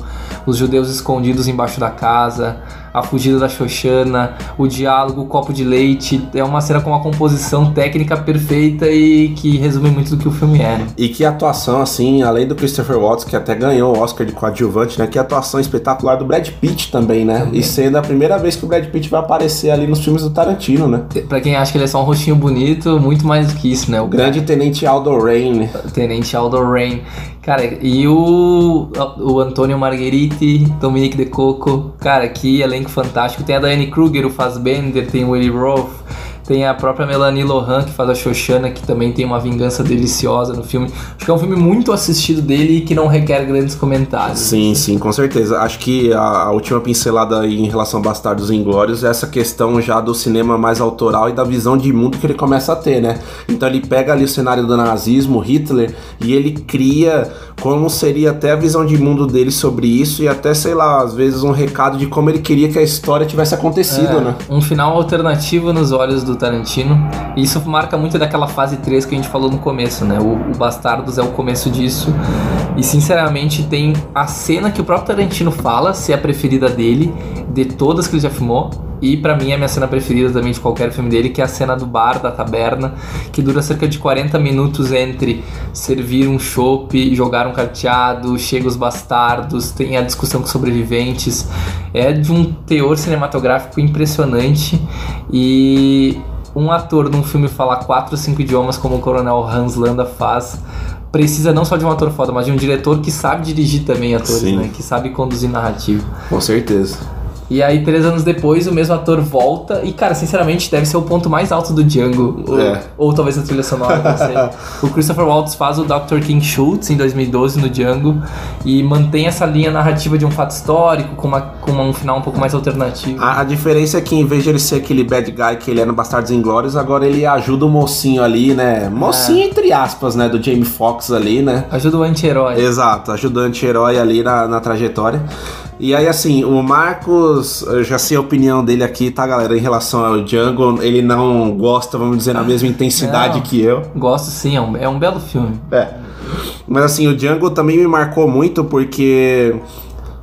os judeus escondidos embaixo da casa, a fugida da Xoxana, o diálogo, o copo de leite. É uma cena com uma composição técnica perfeita e que resume muito do que o filme é. né? E que atuação, assim, além do Christopher Waltz, que até ganhou o Oscar de coadjuvante, né? Que atuação espetacular do Brad Pitt também, né? E sendo a primeira vez que o Brad Pitt vai aparecer ali nos filmes do Tarantino, né? Pra quem acha que ele é só um rostinho bonito, muito mais do que isso, né? O Grande Tenente Aldo Rain. Tenente Aldo Rain. Cara, e o, o Antônio Margheriti, Dominique De Coco. Cara, que elenco fantástico. Tem a Diane Kruger, o Fassbender, tem o Willie Roth. Tem a própria Melanie Lohan, que faz a Xoxana, que também tem uma vingança deliciosa no filme. Acho que é um filme muito assistido dele e que não requer grandes comentários. Sim, sim, com certeza. Acho que a, a última pincelada aí em relação a Bastardos Inglórios é essa questão já do cinema mais autoral e da visão de mundo que ele começa a ter, né? Então ele pega ali o cenário do nazismo, Hitler, e ele cria como seria até a visão de mundo dele sobre isso e até, sei lá, às vezes um recado de como ele queria que a história tivesse acontecido, É, né? Um final alternativo nos olhos do Tarantino. E isso marca muito daquela fase 3 que a gente falou no começo, né? O, o Bastardos é o começo disso. E sinceramente tem a cena que o próprio Tarantino fala, se é a preferida dele, de todas que ele já filmou. E pra mim é a minha cena preferida também de qualquer filme dele, que é a cena do bar, da taberna, que dura cerca de 40 minutos entre servir um chopp, jogar um carteado, chega os bastardos, tem a discussão com sobreviventes. É de um teor cinematográfico impressionante e um ator num filme falar quatro ou cinco idiomas como o Coronel Hans Landa faz precisa não só de um ator foda, mas de um diretor que sabe dirigir também atores, Sim. né? Que sabe conduzir narrativa. Com certeza. E aí, três anos depois, o mesmo ator volta. E, cara, sinceramente, deve ser o ponto mais alto do Django. Ou, É. ou talvez a trilha sonora, não sei. o Christopher Waltz faz o Dr. King Schultz em 2012 no Django. E mantém essa linha narrativa de um fato histórico com, uma, com um final um pouco mais alternativo. A, a diferença é que em vez de ele ser aquele bad guy que ele é no Bastardos Inglórios, agora ele ajuda o mocinho ali, né? Mocinho entre aspas, né? Do Jamie Foxx ali, né? Ajuda o anti-herói. Exato, ajudante herói ali na, na trajetória. E aí, assim, o Marcos, eu já sei a opinião dele aqui, tá, galera? Em relação ao Django, ele não gosta, vamos dizer, na mesma intensidade Não. que eu. Gosto sim, é um, é um belo filme. É. Mas assim, o Django também me marcou muito porque,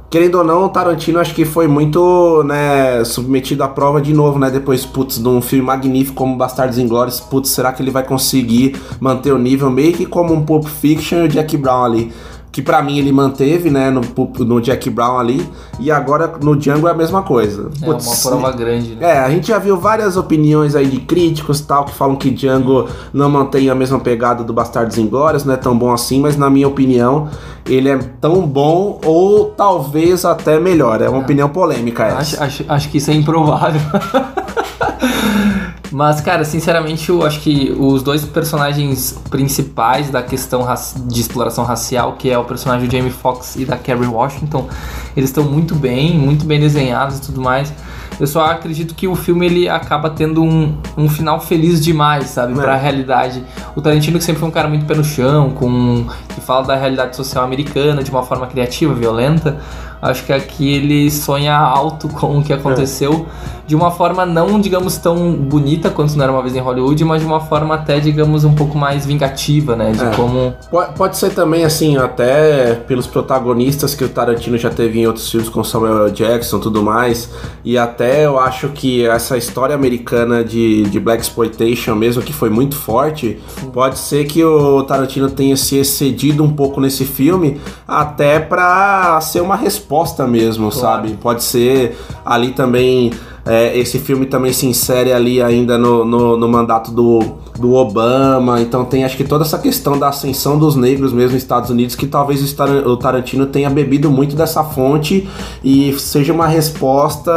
querendo ou não, o Tarantino acho que foi muito, né, submetido à prova de novo, né? Depois, putz, de um filme magnífico como Bastardos Inglórios, putz, será que ele vai conseguir manter o nível meio que como um Pulp Fiction e o Jack Brown ali? Que pra mim ele manteve, né, no, no Jack Brown ali, e agora no Django é a mesma coisa. É uma prova grande, né? é, a gente já viu várias opiniões aí de críticos e tal que falam que Django não mantém a mesma pegada do Bastardos Inglórios, não é tão bom assim, mas na minha opinião, ele é tão bom ou talvez até melhor. É uma opinião polêmica essa. Acho, acho, acho que isso é improvável. Mas, cara, sinceramente, eu acho que os dois personagens principais da questão de exploração racial, que é o personagem do Jamie Foxx e da Kerry Washington, eles estão muito bem, muito bem desenhados e tudo mais. Eu só acredito que o filme ele acaba tendo um, um final feliz demais, sabe? É. Pra realidade. O Tarantino, que sempre foi um cara muito pé no chão, com, que fala da realidade social americana de uma forma criativa, violenta. Acho que aqui ele sonha alto com o que aconteceu de uma forma não, digamos, tão bonita quanto não era uma vez em Hollywood, mas de uma forma até, digamos, um pouco mais vingativa, né? De É. como. Pode, pode ser também, assim, até pelos protagonistas que o Tarantino já teve em outros filmes com Samuel L. Jackson e tudo mais. E até eu acho que essa história americana de, de Black Exploitation mesmo, que foi muito forte, pode ser que o Tarantino tenha se excedido um pouco nesse filme, até pra ser uma resposta mesmo, sabe? Pode ser ali também. é, esse filme também se insere ali ainda no, no, no mandato do, do Obama, então tem acho que toda essa questão da ascensão dos negros mesmo nos Estados Unidos, que talvez o Tarantino tenha bebido muito dessa fonte e seja uma resposta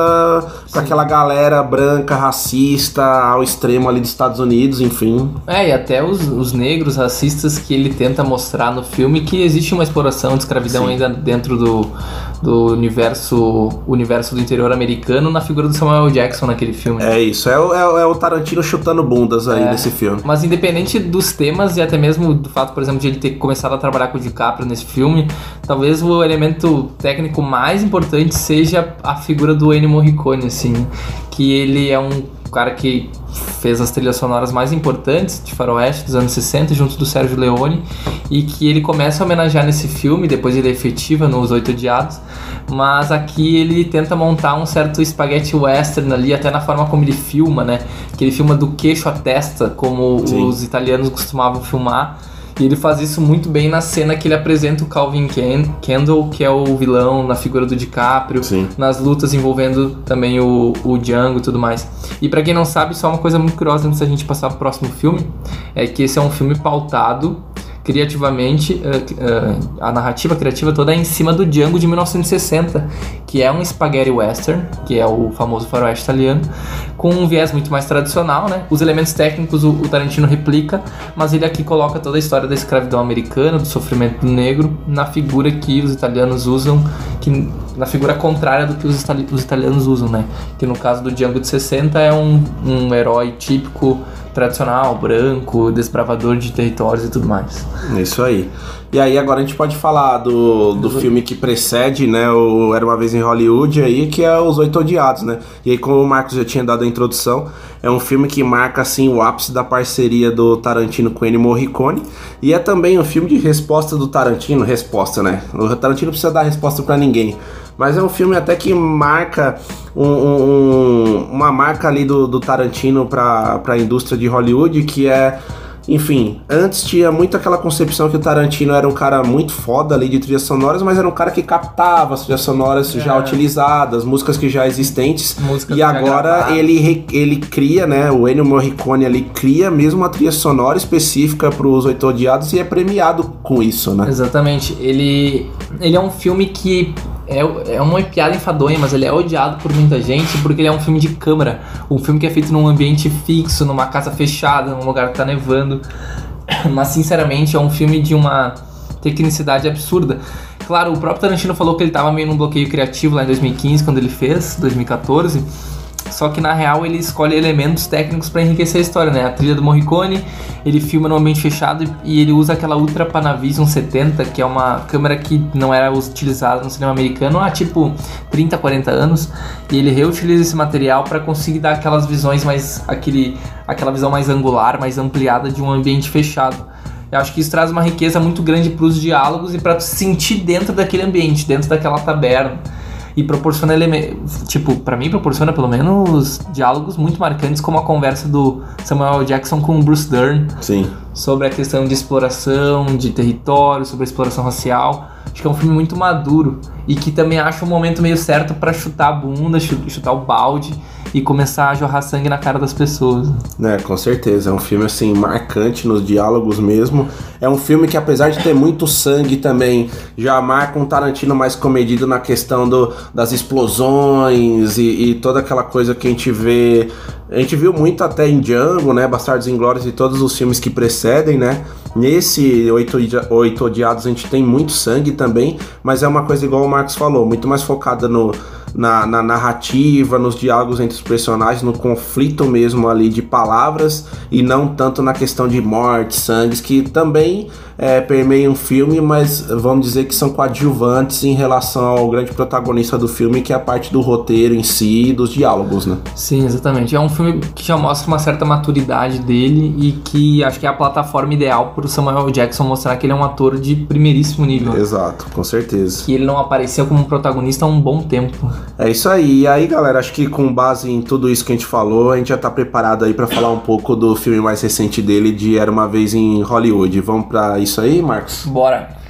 para aquela galera branca, racista, ao extremo ali dos Estados Unidos, enfim. É, e até os, os negros racistas que ele tenta mostrar no filme que existe uma exploração de escravidão Sim. ainda dentro do, do universo, universo do interior americano na figura do Samuel. Jackson naquele filme. É isso, é, o- é, é o Tarantino chutando bundas aí É. nesse filme. Mas independente dos temas e até mesmo do fato, por exemplo, de ele ter começado a trabalhar com o DiCaprio nesse filme, talvez o elemento técnico mais importante seja a figura do Ennio Morricone, assim, que ele é um cara que fez as trilhas sonoras mais importantes de faroeste dos anos 60 junto do Sérgio Leone e que ele começa a homenagear nesse filme, depois ele efetiva nos Oito Odiados, mas aqui ele tenta montar um certo espaguete western ali, até na forma como ele filma, né? Que ele filma do queixo à testa, como Sim. os italianos costumavam filmar. E ele faz isso muito bem na cena que ele apresenta o Calvin Ken- Kendall, que é o vilão na figura do DiCaprio, Sim. nas lutas envolvendo também o, o Django e tudo mais. E pra quem não sabe, só uma coisa muito curiosa antes da gente passar pro próximo filme, é que esse é um filme pautado criativamente, eh, eh, a narrativa criativa toda é em cima do Django de 1960, que é um spaghetti western, que é o famoso faroeste italiano, com um viés muito mais tradicional, né? Os elementos técnicos o, o Tarantino replica, mas ele aqui coloca toda a história da escravidão americana, do sofrimento do negro, na figura que os italianos usam, que na figura contrária do que os, itali- os italianos usam, né? Que no caso do Django de 60 é um, um herói típico tradicional, branco, desbravador de territórios e tudo mais. Isso aí. E aí agora a gente pode falar do, do filme que precede, né, o Era Uma Vez em Hollywood aí, que é Os Oito Odiados, né? E aí como o Marcos já tinha dado a introdução, é um filme que marca, assim, o ápice da parceria do Tarantino com Ennio Morricone e é também um filme de resposta do Tarantino, resposta, né? O Tarantino não precisa dar resposta pra ninguém. Mas é um filme até que marca um- um- um- uma marca ali do, do Tarantino pra, pra indústria de Hollywood, que é enfim, antes tinha muito aquela concepção que o Tarantino era um cara muito foda ali de trilhas sonoras, mas era um cara que captava as trilhas sonoras já utilizadas, músicas que já existentes. Músicas e agora ele, ele cria, né? O Ennio Morricone ali cria mesmo uma trilha sonora específica para os Oito Odiados e é premiado com isso, né? Exatamente. Ele, ele é um filme que é, é uma piada enfadonha, mas ele é odiado por muita gente porque ele é um filme de câmera. Um filme que é feito num ambiente fixo, numa casa fechada, num lugar que tá nevando. Mas, sinceramente, é um filme de uma tecnicidade absurda. Claro, o próprio Tarantino falou que ele tava meio num bloqueio criativo lá em 2015, quando ele fez, 2014. Só que na real ele escolhe elementos técnicos para enriquecer a história, né? A trilha do Morricone, ele filma num ambiente fechado e ele usa aquela Ultra Panavision 70, que é uma câmera que não era utilizada no cinema americano há tipo 30, 40 anos, e ele reutiliza esse material para conseguir dar aquelas visões mais aquele aquela visão mais angular, mais ampliada de um ambiente fechado. Eu acho que isso traz uma riqueza muito grande para os diálogos e para sentir dentro daquele ambiente, dentro daquela taberna. E proporciona elementos. Tipo, pra mim, proporciona pelo menos diálogos muito marcantes, como a conversa do Samuel. Jackson com o Bruce Dern Sim. Sobre a questão de exploração de território, sobre a exploração racial. Acho que é um filme muito maduro e que também acha um momento meio certo pra chutar a bunda, chu- chutar o balde e começar a jorrar sangue na cara das pessoas. É, com certeza. É um filme, assim, marcante nos diálogos mesmo. É um filme que, apesar de ter muito sangue também, já marca um Tarantino mais comedido na questão do, das explosões e, e toda aquela coisa que a gente vê. A gente viu muito até em Django, né? Bastardos Inglórios e todos os filmes que precedem, né? Nesse Oito, Oito Odiados a gente tem muito sangue também, mas é uma coisa igual o Marcos falou, muito mais focada no, na, na narrativa, nos diálogos entre os personagens, no conflito mesmo ali de palavras e não tanto na questão de morte, sangues, que também é, permeiam o filme, mas vamos dizer que são coadjuvantes em relação ao grande protagonista do filme, que é a parte do roteiro em si e dos diálogos, né? Sim, exatamente. É um filme que já mostra uma certa maturidade dele e que acho que é a plataforma ideal para o Samuel. Jackson mostrar que ele é um ator de primeiríssimo nível. Exato, com certeza. Que ele não apareceu como protagonista há um bom tempo. É isso aí. E aí, galera, acho que com base em tudo isso que a gente falou, a gente já tá preparado aí pra falar um pouco do filme mais recente dele, de Era Uma Vez em Hollywood. Vamos pra isso aí, Marcos? Bora!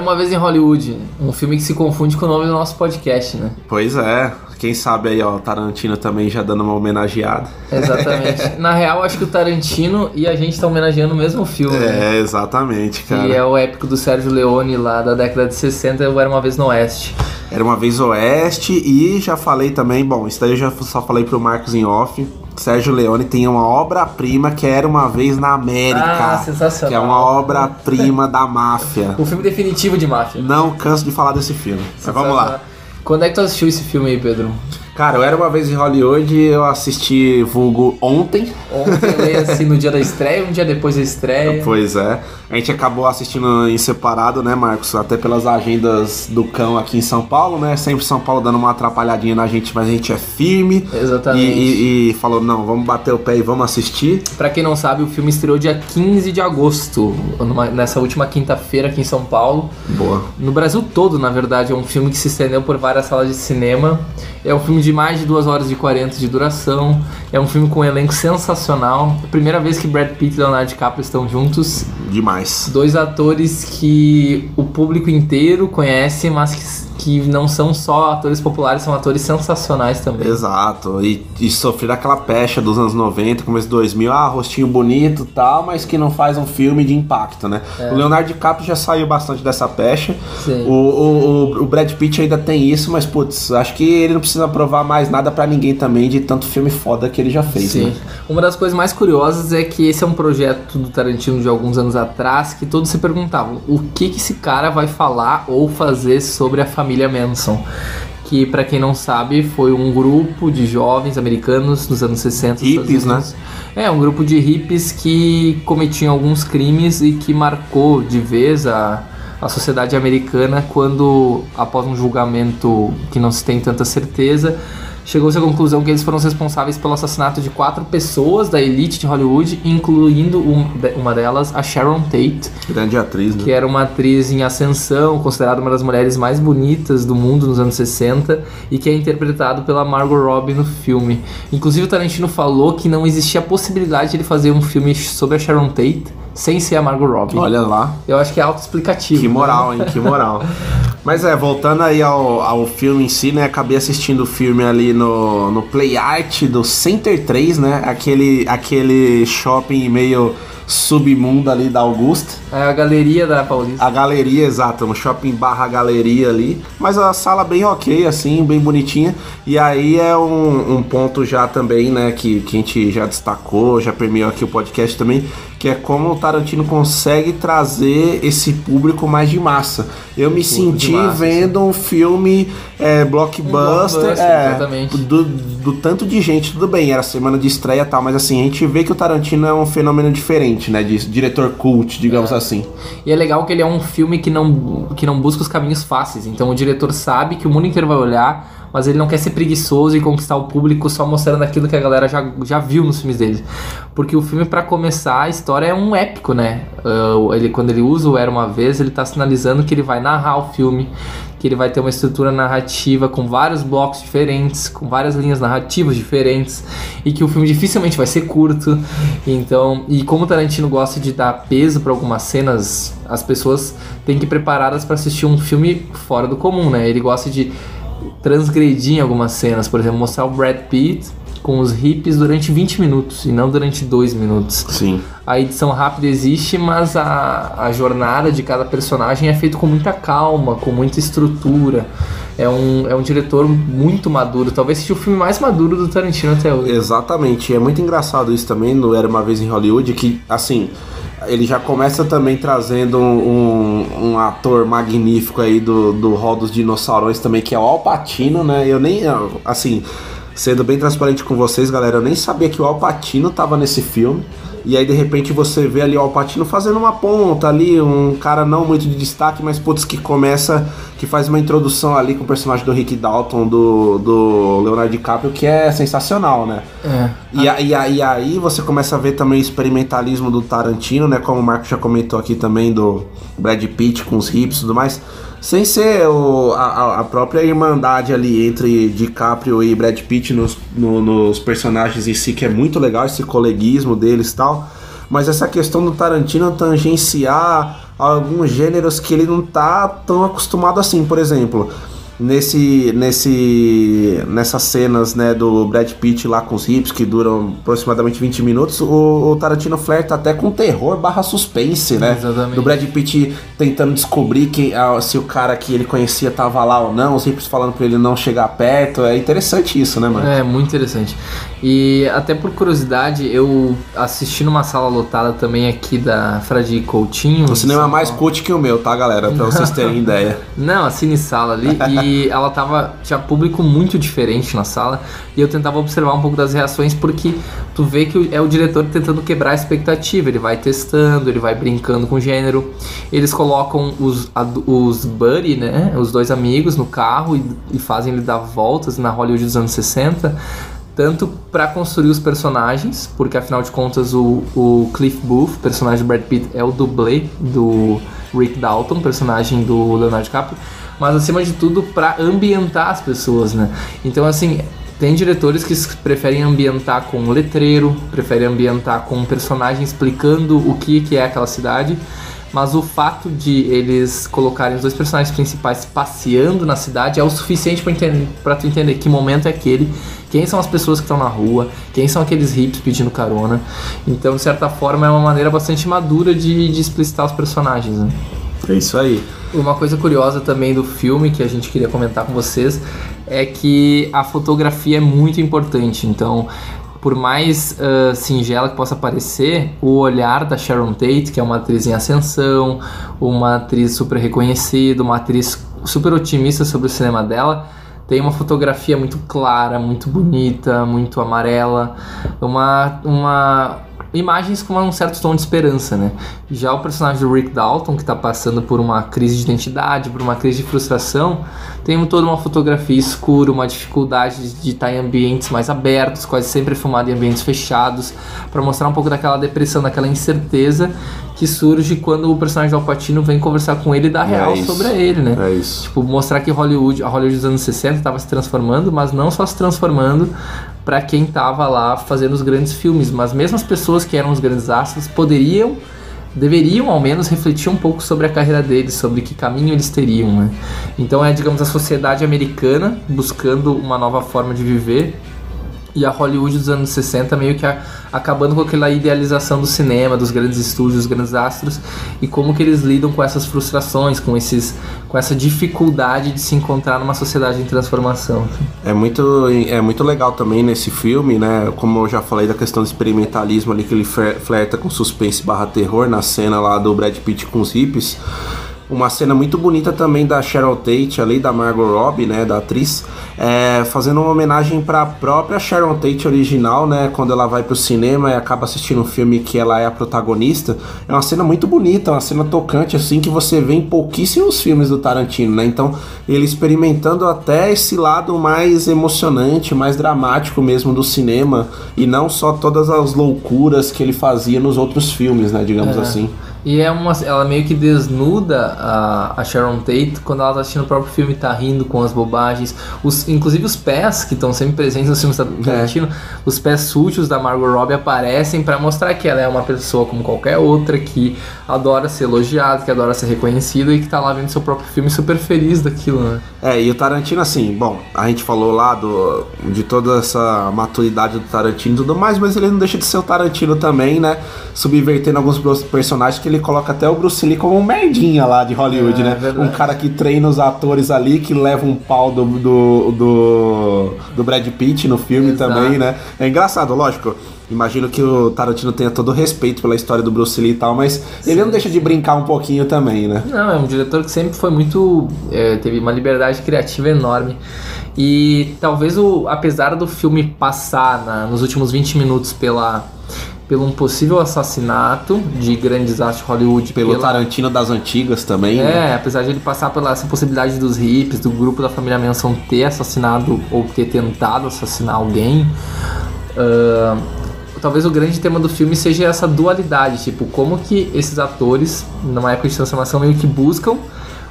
Era uma vez em Hollywood, um filme que se confunde com o nome do nosso podcast, né? Pois é. Quem sabe aí, ó, Tarantino também já dando uma homenageada. Exatamente. Na real, acho que o Tarantino e a gente estão homenageando o mesmo filme. né? É, exatamente, cara. Que é o épico do Sérgio Leone lá da década de 60, o Era Uma Vez no Oeste. Era uma vez Oeste e já falei também, bom, isso daí eu já só falei pro Marcos em off. Sérgio Leone tem uma obra-prima que era uma vez na América. Ah, sensacional. Que é uma obra-prima da máfia. O filme definitivo de máfia. Não canso de falar desse filme. Mas vamos lá. Quando é que tu assistiu esse filme aí, Pedro? Cara, eu era uma vez em Hollywood, eu assisti vulgo ontem. Ontem assim no dia da estreia, um dia depois da estreia. Pois é. A gente acabou assistindo em separado, né, Marcos? Até pelas agendas do cão aqui em São Paulo, né? Sempre São Paulo dando uma atrapalhadinha na gente, mas a gente é firme. Exatamente. E, e- e falou, não, vamos bater o pé e vamos assistir. Pra quem não sabe, o filme estreou dia 15 de agosto, numa- nessa última quinta-feira aqui em São Paulo. Boa. No Brasil todo, na verdade, é um filme que se estendeu por várias salas de cinema. É um filme de mais de 2 horas e 40 de duração. É um filme com um elenco sensacional. Primeira vez que Brad Pitt e Leonardo DiCaprio estão juntos. Demais. Dois atores que o público inteiro conhece, mas que, que não são só atores populares, são atores sensacionais também. Exato. E, e sofrer aquela pecha dos anos 90, começo de 2000, ah, rostinho bonito e tal, mas que não faz um filme de impacto, né? O Leonardo DiCaprio já saiu bastante dessa pecha. Sim. O, o, o- Brad Pitt ainda tem isso, mas putz, acho que ele não precisa provar mais nada pra ninguém também de tanto filme foda que ele já fez, Sim. né? Uma das coisas mais curiosas é que esse é um projeto do Tarantino de alguns anos atrás que todos se perguntavam o que, que esse cara vai falar ou fazer sobre a família Manson. Que, pra quem não sabe, foi um grupo de jovens americanos nos anos 60. nos Hippies, né? É, um grupo de hippies que cometiam alguns crimes e que marcou de vez a, a sociedade americana quando, após um julgamento que não se tem tanta certeza, chegou-se à conclusão que eles foram responsáveis pelo assassinato de quatro pessoas da elite de Hollywood, incluindo um- uma delas, a Sharon Tate, Grande atriz, né? que era uma atriz em ascensão, considerada uma das mulheres mais bonitas do mundo nos anos 60 e que é interpretado pela Margot Robbie no filme. Inclusive o Tarantino falou que não existia a possibilidade de ele fazer um filme sobre a Sharon Tate sem ser a Margot Robbie. Olha lá. Eu acho que é autoexplicativo. Que né? moral, hein? Que moral. Mas é, voltando aí ao, ao filme em si, né? Acabei assistindo o filme ali no, no Play Art do Center 3, né? Aquele, aquele shopping meio submundo ali da Augusta. É a galeria da Paulista. A galeria, exato, um shopping barra galeria ali. Mas a sala bem ok, assim, bem bonitinha. E aí é um, um ponto já também, né, que, que a gente já destacou, já permeou aqui o podcast também, que é como o Tarantino consegue trazer esse público mais de massa. Eu me senti massa, vendo um filme é, blockbuster, blockbuster, é, exatamente. do, do tanto de gente, tudo bem, era semana de estreia e tal, mas assim, a gente vê que o Tarantino é um fenômeno diferente, né, de diretor cult, digamos assim. E é legal que ele é um filme que não, que não busca os caminhos fáceis. Então o diretor sabe que o mundo inteiro vai olhar, mas ele não quer ser preguiçoso e conquistar o público só mostrando aquilo que a galera já, já viu nos filmes dele. Porque o filme, pra começar, a história é um épico, né? Ah, ele, quando ele usa o Era Uma Vez, ele tá sinalizando que ele vai narrar o filme, que ele vai ter uma estrutura narrativa com vários blocos diferentes, com várias linhas narrativas diferentes, e que o filme dificilmente vai ser curto. Então, e como o Tarantino gosta de dar peso pra algumas cenas, as pessoas têm que ir preparadas pra assistir um filme fora do comum, né? Ele gosta de transgredir em algumas cenas, por exemplo, mostrar o Brad Pitt com os hippies durante 20 minutos e não durante 2 minutos. Sim. A edição rápida existe, mas a, a jornada de cada personagem é feita com muita calma, com muita estrutura. É um, é um diretor muito maduro, talvez seja o filme mais maduro do Tarantino até hoje. Exatamente, é muito engraçado isso também no Era Uma Vez em Hollywood, que, assim, ele já começa também trazendo um, um, ator magnífico aí do, do Hall dos Dinossauros também, que é o Al Pacino, né? Eu nem, assim, sendo bem transparente com vocês, galera, eu nem sabia que o Al Pacino tava nesse filme. E aí de repente você vê ali o Al Pacino fazendo uma ponta ali, um cara não muito de destaque, mas putz, que começa, que faz uma introdução ali com o personagem do Rick Dalton, do, do Leonardo DiCaprio, que é sensacional, né? É. E, a- e, a- e aí você começa a ver também o experimentalismo do Tarantino, né? Como o Marco já comentou aqui também do Brad Pitt com os hips e tudo mais. Sem ser o- a, a- própria irmandade ali entre DiCaprio e Brad Pitt nos, no- nos personagens em si, que é muito legal, esse coleguismo deles e tal. Mas essa questão do Tarantino tangenciar alguns gêneros que ele não tá tão acostumado assim, por exemplo nesse nesse nessas cenas né do Brad Pitt lá com os hips que duram aproximadamente 20 minutos o, o Tarantino flerta até com terror barra suspense né Exatamente. do Brad Pitt tentando descobrir que, ah, se o cara que ele conhecia tava lá ou não os hips falando pra ele não chegar perto é interessante isso né mano É, muito interessante. E até por curiosidade, eu assisti numa sala lotada também aqui da Fradi Coutinho. o cinema é mais cult que o meu tá galera pra vocês terem ideia Não, a Cine Sala ali. E ela tava. Tinha público muito diferente na sala. E eu tentava observar um pouco das reações, porque tu vê que é o diretor tentando quebrar a expectativa. Ele vai testando, ele vai brincando com o gênero. Eles colocam os, os Buddy, né? Os dois amigos no carro e, e fazem ele dar voltas na Hollywood dos anos 60 tanto para construir os personagens, porque afinal de contas o, o Cliff Booth, personagem do Brad Pitt, é o dublê do Rick Dalton, personagem do Leonardo DiCaprio, mas acima de tudo para ambientar as pessoas, né? Então assim, tem diretores que preferem ambientar com um letreiro, preferem ambientar com um personagem explicando o que, que é aquela cidade. Mas o fato de eles colocarem os dois personagens principais passeando na cidade é o suficiente pra enten- pra tu entender que momento é aquele, quem são as pessoas que estão na rua, quem são aqueles hips pedindo carona. Então, de certa forma, é uma maneira bastante madura de, de explicitar os personagens. Né? É isso aí. Uma coisa curiosa também do filme que a gente queria comentar com vocês é que a fotografia é muito importante. Então, por mais ah, singela que possa parecer, o olhar da Sharon Tate, que é uma atriz em ascensão, uma atriz super reconhecida, uma atriz super otimista sobre o cinema dela, tem uma fotografia muito clara, muito bonita, muito amarela, uma, uma imagens com um certo tom de esperança, né? Já o personagem do Rick Dalton, que tá passando por uma crise de identidade, por uma crise de frustração, tem toda uma fotografia escura, uma dificuldade de estar em ambientes mais abertos, quase sempre filmado em ambientes fechados, para mostrar um pouco daquela depressão, daquela incerteza que surge quando o personagem do Al Pacino vem conversar com ele e dar real isso. sobre ele, né? É isso. Tipo, mostrar que Hollywood, a Hollywood dos anos 60 estava se transformando, mas não só se transformando para quem tava lá fazendo os grandes filmes, mas mesmo as pessoas que eram os grandes astros poderiam, deveriam ao menos refletir um pouco sobre a carreira deles, sobre que caminho eles teriam, né? Então é, digamos, a sociedade americana buscando uma nova forma de viver e a Hollywood dos anos 60 meio que a- acabando com aquela idealização do cinema, dos grandes estúdios, dos grandes astros e como que eles lidam com essas frustrações, com esses com essa dificuldade de se encontrar numa sociedade em transformação. É muito, é muito legal também nesse filme, né? Como eu já falei da questão do experimentalismo ali, que ele fler- flerta com suspense barra terror na cena lá do Brad Pitt com os hippies. Uma cena muito bonita também da Cheryl Tate, ali da Margot Robbie, né, da atriz, é, fazendo uma homenagem para a própria Sharon Tate original, né, quando ela vai pro cinema e acaba assistindo um filme que ela é a protagonista. É uma cena muito bonita, uma cena tocante, assim, que você vê em pouquíssimos filmes do Tarantino, né? Então, ele experimentando até esse lado mais emocionante, mais dramático mesmo do cinema, e não só todas as loucuras que ele fazia nos outros filmes, né, digamos assim. E é uma, ela meio que desnuda a, a Sharon Tate quando ela tá assistindo o próprio filme, tá rindo com as bobagens. Os, inclusive os pés, que estão sempre presentes nos filmes do Tarantino, os pés sujos da Margot Robbie aparecem pra mostrar que ela é uma pessoa como qualquer outra, que adora ser elogiada, que adora ser reconhecida e que tá lá vendo seu próprio filme super feliz daquilo, né? É, e o Tarantino, assim, bom, a gente falou lá do, de toda essa maturidade do Tarantino e tudo mais, mas ele não deixa de ser o Tarantino também, né? Subvertendo alguns personagens que ele coloca até o Bruce Lee como um merdinha lá de Hollywood, É, né? verdade. Um cara que treina os atores ali, que leva um pau do, do, do, do Brad Pitt no filme Exato. também, né? É engraçado, lógico. Imagino que o Tarantino tenha todo o respeito pela história do Bruce Lee e tal, mas ele não deixa de brincar um pouquinho também, né? Não, é um diretor que sempre foi muito. é, teve uma liberdade criativa enorme. E talvez, o, apesar do filme passar na- nos últimos 20 minutos pela, pelo um possível assassinato de grandes astros de Hollywood, Pelo pela- Tarantino das antigas também, né? É, apesar de ele passar pela essa possibilidade dos hips, do grupo da família Manson ter assassinado ou ter tentado assassinar alguém, ah, talvez o grande tema do filme seja essa dualidade, tipo, como que esses atores, numa época de transformação, meio que buscam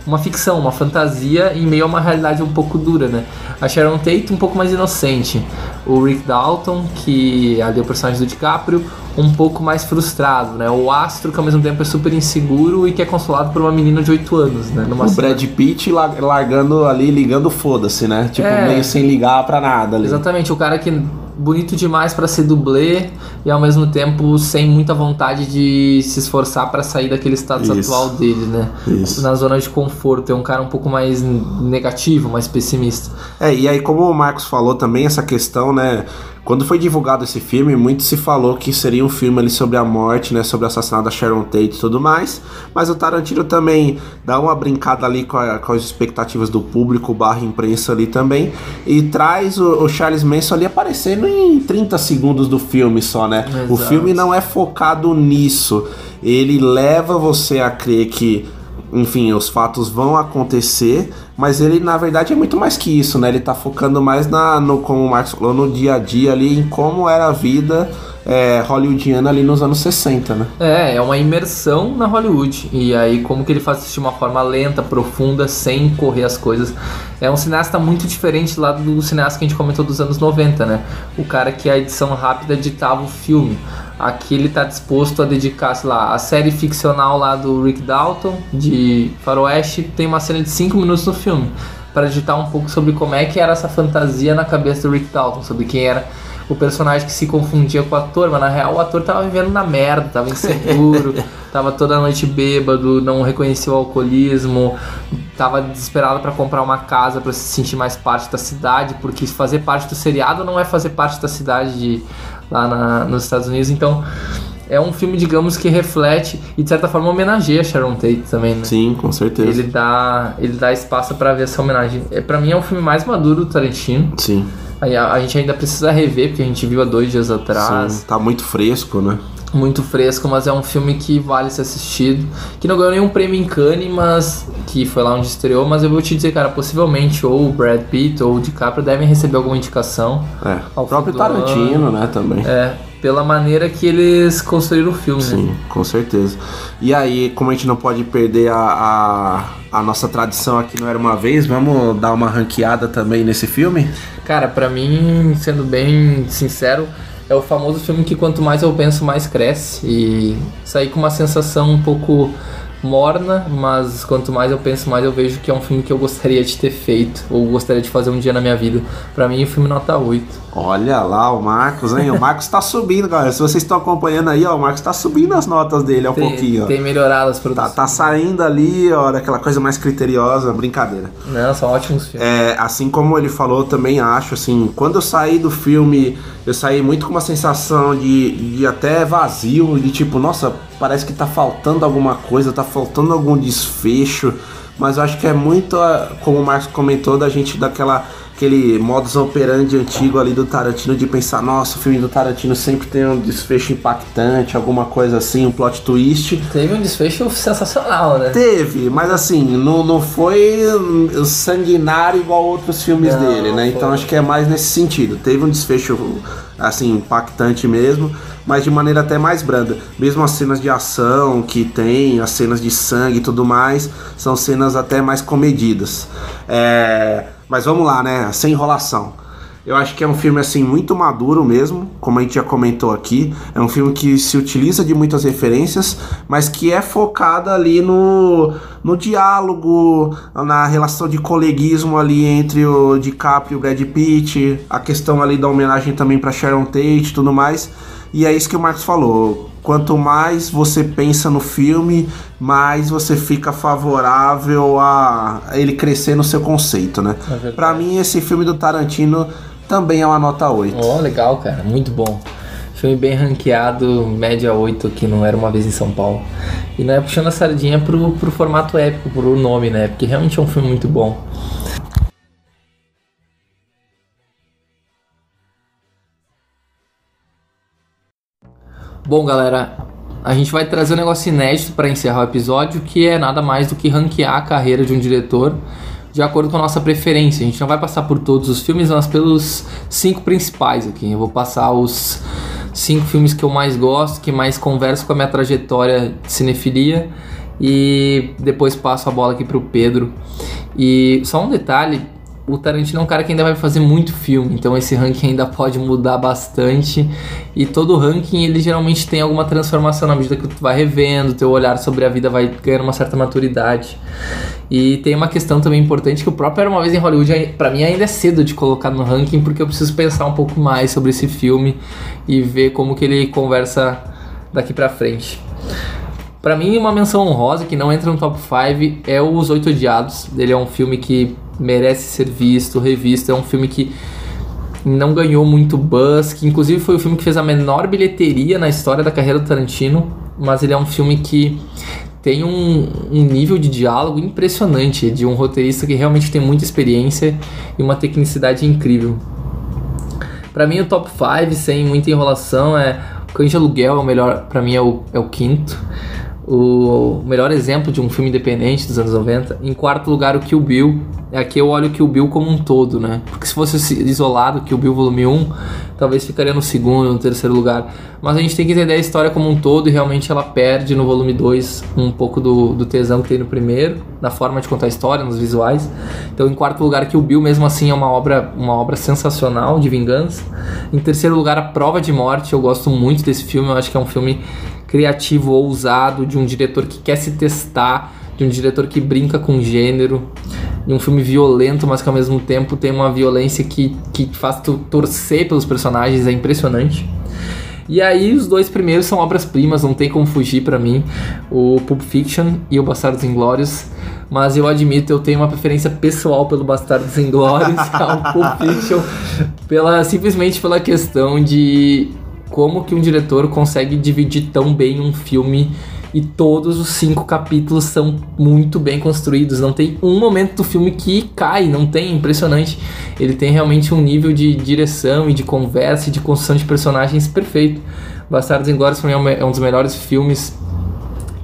uma ficção, uma fantasia em meio a uma realidade um pouco dura, né? A Sharon Tate um pouco mais inocente, o Rick Dalton, que ali é o personagem do DiCaprio, um pouco mais frustrado, né? O astro que ao mesmo tempo é super inseguro e que é consolado por uma menina de 8 anos, né? Numa O Brad Pitt la- largando ali, ligando foda-se, né? Tipo, É. meio sem ligar pra nada ali. Exatamente, o cara que bonito demais pra ser dublê e ao mesmo tempo sem muita vontade de se esforçar pra sair daquele status Isso. atual dele, né? Isso. Na zona de conforto, é um cara um pouco mais negativo, mais pessimista. É, e aí como o Marcos falou também, essa questão, né? Quando foi divulgado esse filme, muito se falou que seria um filme ali sobre a morte, né? Sobre o assassinato da Sharon Tate e tudo mais. Mas o Tarantino também dá uma brincada ali com, a- com as expectativas do público barra imprensa ali também. E traz o, o Charles Manson ali aparecendo em 30 segundos do filme só, né? O Exato. filme não é focado nisso. Ele leva você a crer que enfim, os fatos vão acontecer, mas ele na verdade é muito mais que isso, né? Ele tá focando mais na, no, como o Marcos falou, no dia a dia ali, em como era a vida é, hollywoodiana ali nos anos 60, né? É, é uma imersão na Hollywood. E aí, como que ele faz isso de uma forma lenta, profunda, sem correr as coisas. É um cineasta muito diferente lá do cineasta que a gente comentou dos anos 90, né? O cara que a edição rápida ditava o filme. Aqui ele tá disposto a dedicar, sei lá, a série ficcional lá do Rick Dalton, de Faroeste, tem uma cena de 5 minutos no filme. Para digitar um pouco sobre como é que era essa fantasia na cabeça do Rick Dalton, sobre quem era o personagem que se confundia com o ator, mas na real o ator tava vivendo na merda, tava inseguro, tava toda noite bêbado, não reconhecia o alcoolismo, tava desesperado pra comprar uma casa pra se sentir mais parte da cidade, porque fazer parte do seriado não é fazer parte da cidade de- lá na- nos Estados Unidos, então é um filme, digamos, que reflete e de certa forma homenageia Sharon Tate também, né? Sim, com certeza. Ele dá, ele dá espaço pra ver essa homenagem. É, para mim é o filme mais maduro do Tarantino. Sim, a, a gente ainda precisa rever, porque a gente viu há dois dias atrás. sim, tá muito fresco, né? Muito fresco, mas é um filme que vale ser assistido. Que não ganhou nenhum prêmio em Cannes, mas que foi lá onde estreou. Mas eu vou te dizer, cara, possivelmente ou o Brad Pitt ou o DiCaprio devem receber alguma indicação. É, Ao o próprio Tarantino, né, também. É, pela maneira que eles construíram o filme, né? Sim, com certeza. E aí, como a gente não pode perder a, a, a nossa tradição aqui não era uma vez, vamos dar uma ranqueada também nesse filme? Cara, pra mim, sendo bem sincero, é o famoso filme que quanto mais eu penso, mais cresce. E saí com uma sensação um pouco morna, mas quanto mais eu penso, mais eu vejo que é um filme que eu gostaria de ter feito, ou gostaria de fazer um dia na minha vida. Pra mim, o filme nota 8. Olha lá o Marcos, hein? O Marcos tá subindo, galera. Se vocês estão acompanhando aí, ó, o Marcos tá subindo as notas dele aos Tem, pouquinho, ó. tem melhorado as Tá, produções. tá saindo ali, ó, daquela coisa mais criteriosa, brincadeira. Não, são ótimos filmes. É, assim como ele falou, também acho, assim, quando eu saí do filme, eu saí muito com uma sensação de, de até vazio, de tipo, nossa, parece que tá faltando alguma coisa, tá faltando algum desfecho, mas eu acho que é muito, ah, como o Marcos comentou, da gente daquela aquele modus operandi antigo ali do Tarantino de pensar, nossa, o filme do Tarantino sempre tem um desfecho impactante, alguma coisa assim, um plot twist. Teve um desfecho sensacional, né? Teve, mas assim, não, não foi sanguinário igual outros filmes Não, dele, né? foi. Então acho que é mais nesse sentido. Teve um desfecho, assim, impactante mesmo, mas de maneira até mais branda. Mesmo as cenas de ação que tem, as cenas de sangue e tudo mais, são cenas até mais comedidas. É, Mas vamos lá, né? Sem enrolação. Eu acho que é um filme assim muito maduro mesmo, como a gente já comentou aqui. É um filme que se utiliza de muitas referências, mas que é focada ali no, no diálogo, na relação de coleguismo ali entre o DiCaprio e o Brad Pitt, a questão ali da homenagem também para Sharon Tate e tudo mais. E é isso que o Marcos falou. Quanto mais você pensa no filme, mais você fica favorável a ele crescer no seu conceito, né? É. Pra mim, esse filme do Tarantino também é uma nota 8. Ó, legal, cara, muito bom. Filme bem ranqueado, média 8 aqui não Era Uma Vez em São Paulo. E não é puxando a sardinha pro, pro formato épico, pro nome, né? Porque realmente é um filme muito bom. Bom, galera, a gente vai trazer um negócio inédito para encerrar o episódio, que é nada mais do que ranquear a carreira de um diretor de acordo com a nossa preferência. A gente não vai passar por todos os filmes, mas pelos cinco principais aqui. Eu vou passar os cinco filmes que eu mais gosto, que mais converso com a minha trajetória de cinefilia e depois passo a bola aqui pro Pedro. E só um detalhe, o Tarantino é um cara que ainda vai fazer muito filme, então esse ranking ainda pode mudar bastante. E todo ranking ele geralmente tem alguma transformação na medida que tu vai revendo, teu olhar sobre a vida vai ganhando uma certa maturidade. E tem uma questão também importante que o próprio Era uma vez em Hollywood, pra mim ainda é cedo de colocar no ranking, porque eu preciso pensar um pouco mais sobre esse filme e ver como que ele conversa daqui pra frente. Pra mim, uma menção honrosa que não entra no top 5 é Os Oito Odiados. Ele é um filme que merece ser visto, revisto. É um filme que não ganhou muito buzz, que inclusive foi o filme que fez a menor bilheteria na história da carreira do Tarantino, mas ele é um filme que tem um, um nível de diálogo impressionante, de um roteirista que realmente tem muita experiência e uma tecnicidade incrível. Pra mim, o top 5, sem muita enrolação, é Cães de Aluguel, é o melhor, pra mim é o, é o quinto. O melhor exemplo de um filme independente dos anos 90. Em quarto lugar, o Kill Bill. Aqui eu olho o Kill Bill como um todo, né? Porque se fosse isolado, Kill Bill volume 1, talvez ficaria no segundo, no terceiro lugar. Mas a gente tem que entender a história como um todo e realmente ela perde no volume 2 um pouco do, do tesão que tem no primeiro, na forma de contar a história, nos visuais. Então, em quarto lugar, Kill Bill, mesmo assim, é uma obra, uma obra sensacional de vingança. Em terceiro lugar, A Prova de Morte. Eu gosto muito desse filme, eu acho que é um filme criativo, ousado, de um diretor que quer se testar, de um diretor que brinca com gênero, de um filme violento, mas que ao mesmo tempo tem uma violência que, que faz tu torcer pelos personagens, é impressionante. E aí os dois primeiros são obras-primas, não tem como fugir pra mim, o Pulp Fiction e o Bastardos Inglórios. Mas eu admito, eu tenho uma preferência pessoal pelo Bastardos Inglórios ao Pulp Fiction, pela, simplesmente pela questão de como que um diretor consegue dividir tão bem um filme e todos os cinco capítulos são muito bem construídos. Não tem um momento do filme que cai, não tem, impressionante. Ele tem realmente um nível de direção e de conversa e de construção de personagens perfeito. Bastardos Inglórios mim é é um dos melhores filmes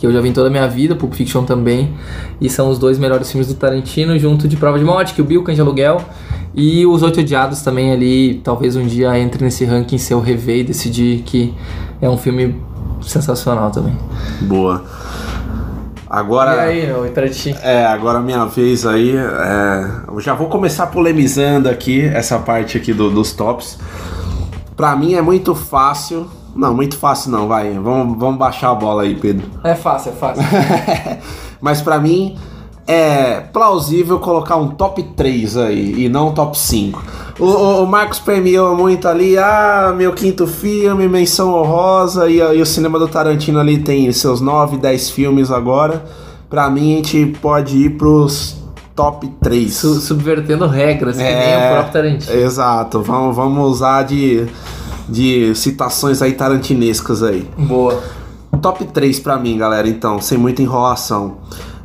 que eu já vi em toda a minha vida, Pulp Fiction também, e são os dois melhores filmes do Tarantino, junto de Prova de Morte, que o Bill, Cães de Aluguel, e Os Oito Odiados também ali, talvez um dia entre nesse ranking se eu rever e decidir que é um filme sensacional também. Boa. Agora. E aí, meu, e pra ti? É, agora a minha vez aí. É, eu já vou começar polemizando aqui essa parte aqui do- dos tops. Pra mim é muito fácil. Não, muito fácil não, vai. Vamos, vamos baixar a bola aí, Pedro. É fácil, é fácil. Mas pra mim é plausível colocar um top 3 aí e não um top 5. O, o- o Marcos premiou muito ali, ah, meu quinto filme, menção honrosa, e, e o cinema do Tarantino ali tem seus 9, 10 filmes agora. Pra mim a gente pode ir pros top 3. Su- subvertendo regras, que nem É, o próprio Tarantino. Exato, vamos, vamos usar de, de citações aí tarantinescas aí. Boa. Top 3 pra mim, galera, então, sem muita enrolação.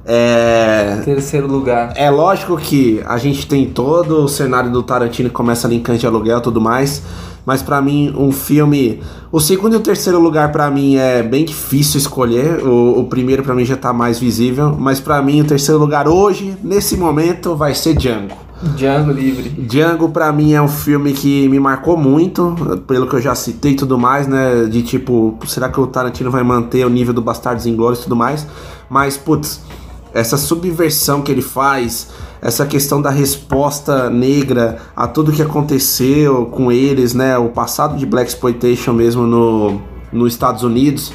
É. Terceiro lugar. É lógico que a gente tem todo o cenário do Tarantino que começa ali em Cães de Aluguel e tudo mais. Mas pra mim, um filme. O segundo e o terceiro lugar pra mim é bem difícil escolher. O, o primeiro pra mim já tá mais visível. Mas pra mim, o terceiro lugar hoje, nesse momento, vai ser Django. Django Livre. Django pra mim é um filme que me marcou muito, pelo que eu já citei e tudo mais, né? De tipo, será que o Tarantino vai manter o nível do Bastardos Inglórios e tudo mais? Mas, putz, essa subversão que ele faz, essa questão da resposta negra a tudo que aconteceu com eles, né? O passado de Black Exploitation mesmo no, nos Estados Unidos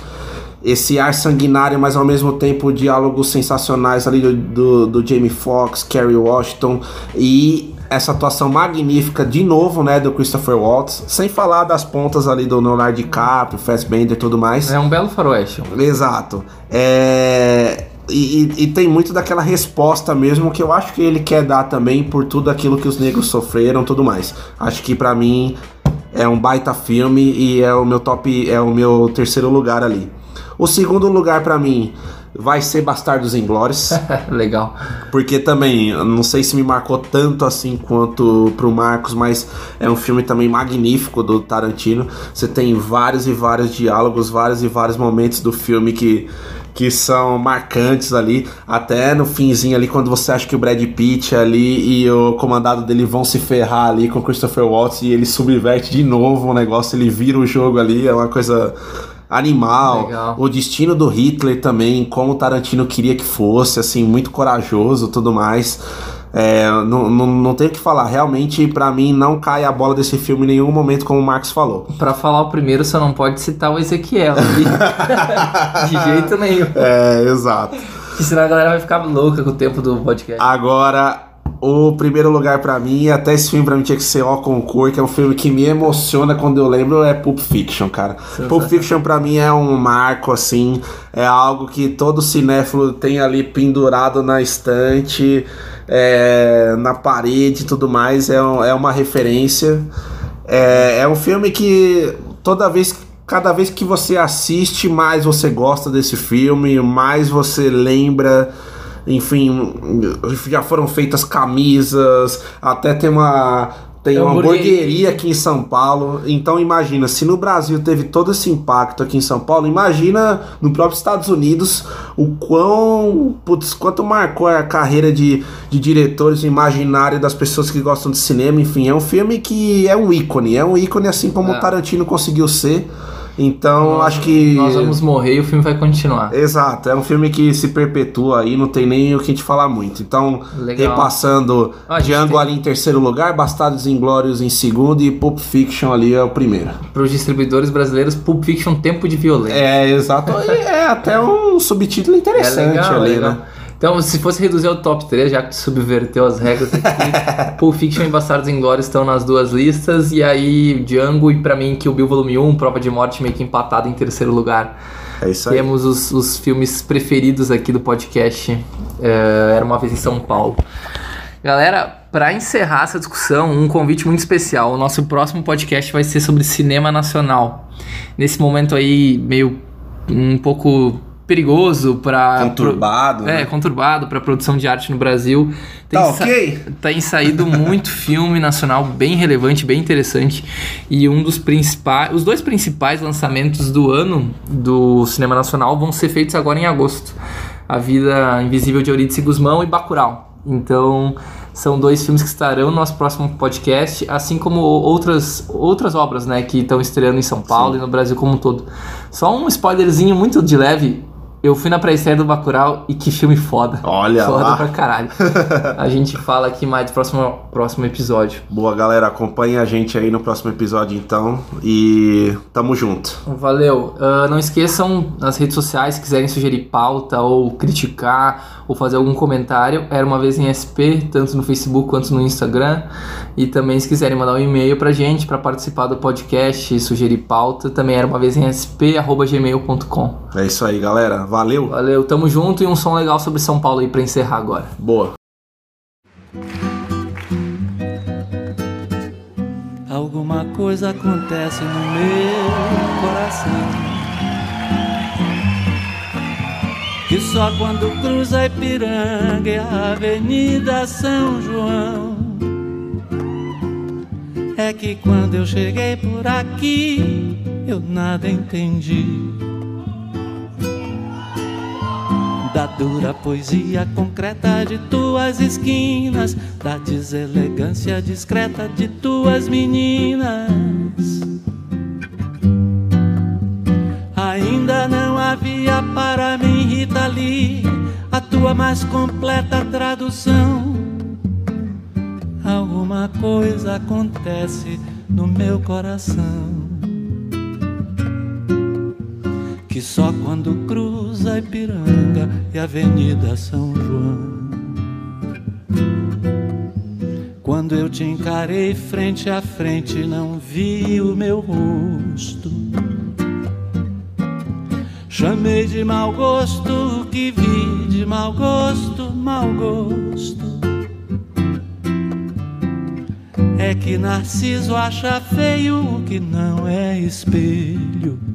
esse ar sanguinário, mas ao mesmo tempo diálogos sensacionais ali do, do, do Jamie Foxx, Kerry Washington e essa atuação magnífica de novo, né, do Christopher Waltz, sem falar das pontas ali do Leonardo DiCaprio, Fassbender e tudo mais. É um belo faroeste. Exato. É, E, e- e tem muito daquela resposta mesmo que eu acho que ele quer dar também por tudo aquilo que os negros sofreram tudo mais. Acho que pra mim é um baita filme e é o meu top, é o meu terceiro lugar ali. O segundo lugar pra mim vai ser Bastardos Inglórios. Legal. Porque também, não sei se me marcou tanto assim quanto pro Marcos, mas é um filme também magnífico do Tarantino. Você tem vários e vários diálogos, vários e vários momentos do filme que, que são marcantes ali. Até no finzinho ali, quando você acha que o Brad Pitt ali e o comandado dele vão se ferrar ali com o Christopher Waltz e ele subverte de novo o negócio, ele vira o jogo ali, é uma coisa animal. Legal. O destino do Hitler também, como o Tarantino queria que fosse, assim, muito corajoso tudo mais. É, não, não, não tenho o que falar. Realmente, pra mim, não cai a bola desse filme em nenhum momento, como o Marcos falou. Pra falar o primeiro, você não pode citar o Ezequiel. De, de jeito nenhum. É, exato. Que senão a galera vai ficar louca com o tempo do podcast. Agora, o primeiro lugar pra mim, até esse filme pra mim tinha que ser O Concor, que é um filme que me emociona quando eu lembro, é Pulp Fiction, cara. Pulp Fiction pra mim é um marco, assim, é algo que todo cinéfilo tem ali pendurado na estante, é, na parede e tudo mais, é, um- é uma referência. É, é um filme que toda vez, cada vez que você assiste, mais você gosta desse filme, mais você lembra. Enfim, já foram feitas camisas, até tem uma tem uma Hamburgueria. aqui em São Paulo. Então imagina, se no Brasil teve todo esse impacto aqui em São Paulo, imagina no próprio Estados Unidos o quão. Putz, quanto marcou a carreira de, de diretores o imaginário das pessoas que gostam de cinema. Enfim, é um filme que é um ícone. É um ícone assim como É. o Tarantino conseguiu ser. Então Nós- acho que. Nós vamos morrer e o filme vai continuar. Exato, é um filme que se perpetua aí, não tem nem o que a gente falar muito. Então, Legal. repassando, Ah, Django tem- ali em terceiro lugar, Bastardos Inglórios em segundo e Pulp Fiction ali é o primeiro. Para os distribuidores brasileiros, Pulp Fiction Tempo de Violência. É, exato. É até um subtítulo interessante ali, né? Então, se fosse reduzir ao top 3, já que tu subverteu as regras aqui, Pulp Fiction e Bastardos Inglórios estão nas duas listas, e aí Django e pra mim Kill Bill Volume 1, Prova de Morte meio que empatado em terceiro lugar. É isso aí. Temos os, os filmes preferidos aqui do podcast. É, Era uma vez em São Paulo. Galera, pra encerrar essa discussão, um convite muito especial. O nosso próximo podcast vai ser sobre cinema nacional. Nesse momento aí, meio um pouco perigoso para Conturbado. é, né? conturbado para produção de arte no Brasil. Tem Tá ok? Tem saído muito filme nacional bem relevante, bem interessante. E um dos principais, os dois principais lançamentos do ano do cinema nacional vão ser feitos agora em agosto. A Vida Invisível de Eurídice Guzmão e Bacurau. Então, são dois filmes que estarão no nosso próximo podcast, assim como outras, outras obras, né, que estão estreando em São Paulo e no Brasil como um todo. Só um spoilerzinho muito de leve. Eu fui na pré-estreia do Bacurau e que filme foda. Olha foda lá. pra caralho. A gente fala aqui mais do próximo, próximo episódio. Boa, galera. Acompanhe a gente aí no próximo episódio, então. E tamo junto. Valeu. Ah, não esqueçam nas redes sociais, se quiserem sugerir pauta ou criticar ou fazer algum comentário, era uma vez em SP, tanto no Facebook quanto no Instagram. E também se quiserem mandar um e-mail pra gente para participar do podcast, sugerir pauta, também era uma vez em sp@gmail.com. É isso aí, galera. Valeu. Valeu, tamo junto e um som legal sobre São Paulo aí pra encerrar agora. Boa. Alguma coisa acontece no meu coração. Que só quando cruza a Ipiranga e a Avenida São João. É que quando eu cheguei por aqui, eu nada entendi. Da dura poesia concreta de tuas esquinas, da deselegância discreta de tuas meninas. Ainda não havia para mim, Rita Lee, a tua mais completa tradução. Alguma coisa acontece no meu coração. Que só quando cruza Ipiranga e Avenida São João. Quando eu te encarei frente a frente, não vi o meu rosto. Chamei de mau gosto o que vi de mau gosto, mau gosto. É que Narciso acha feio o que não é espelho.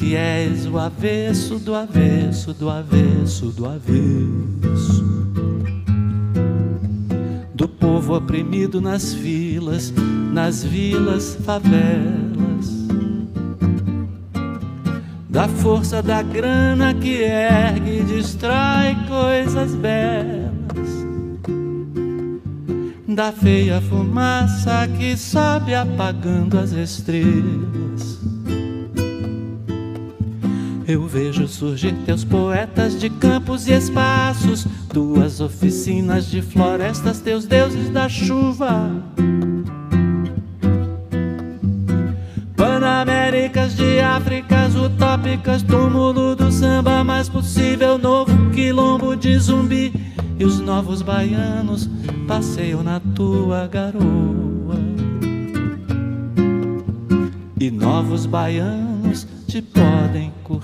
Porque és o avesso do avesso do avesso do avesso. Do povo oprimido nas filas, nas vilas, favelas. Da força da grana que ergue e destrói coisas belas. Da feia fumaça que sobe apagando as estrelas. Eu vejo surgir teus poetas de campos e espaços, tuas oficinas de florestas, teus deuses da chuva. Américas, de Áfricas utópicas, túmulo do samba mais possível, novo quilombo de zumbi. E os novos baianos passeiam na tua garoa. E novos baianos te podem curtir.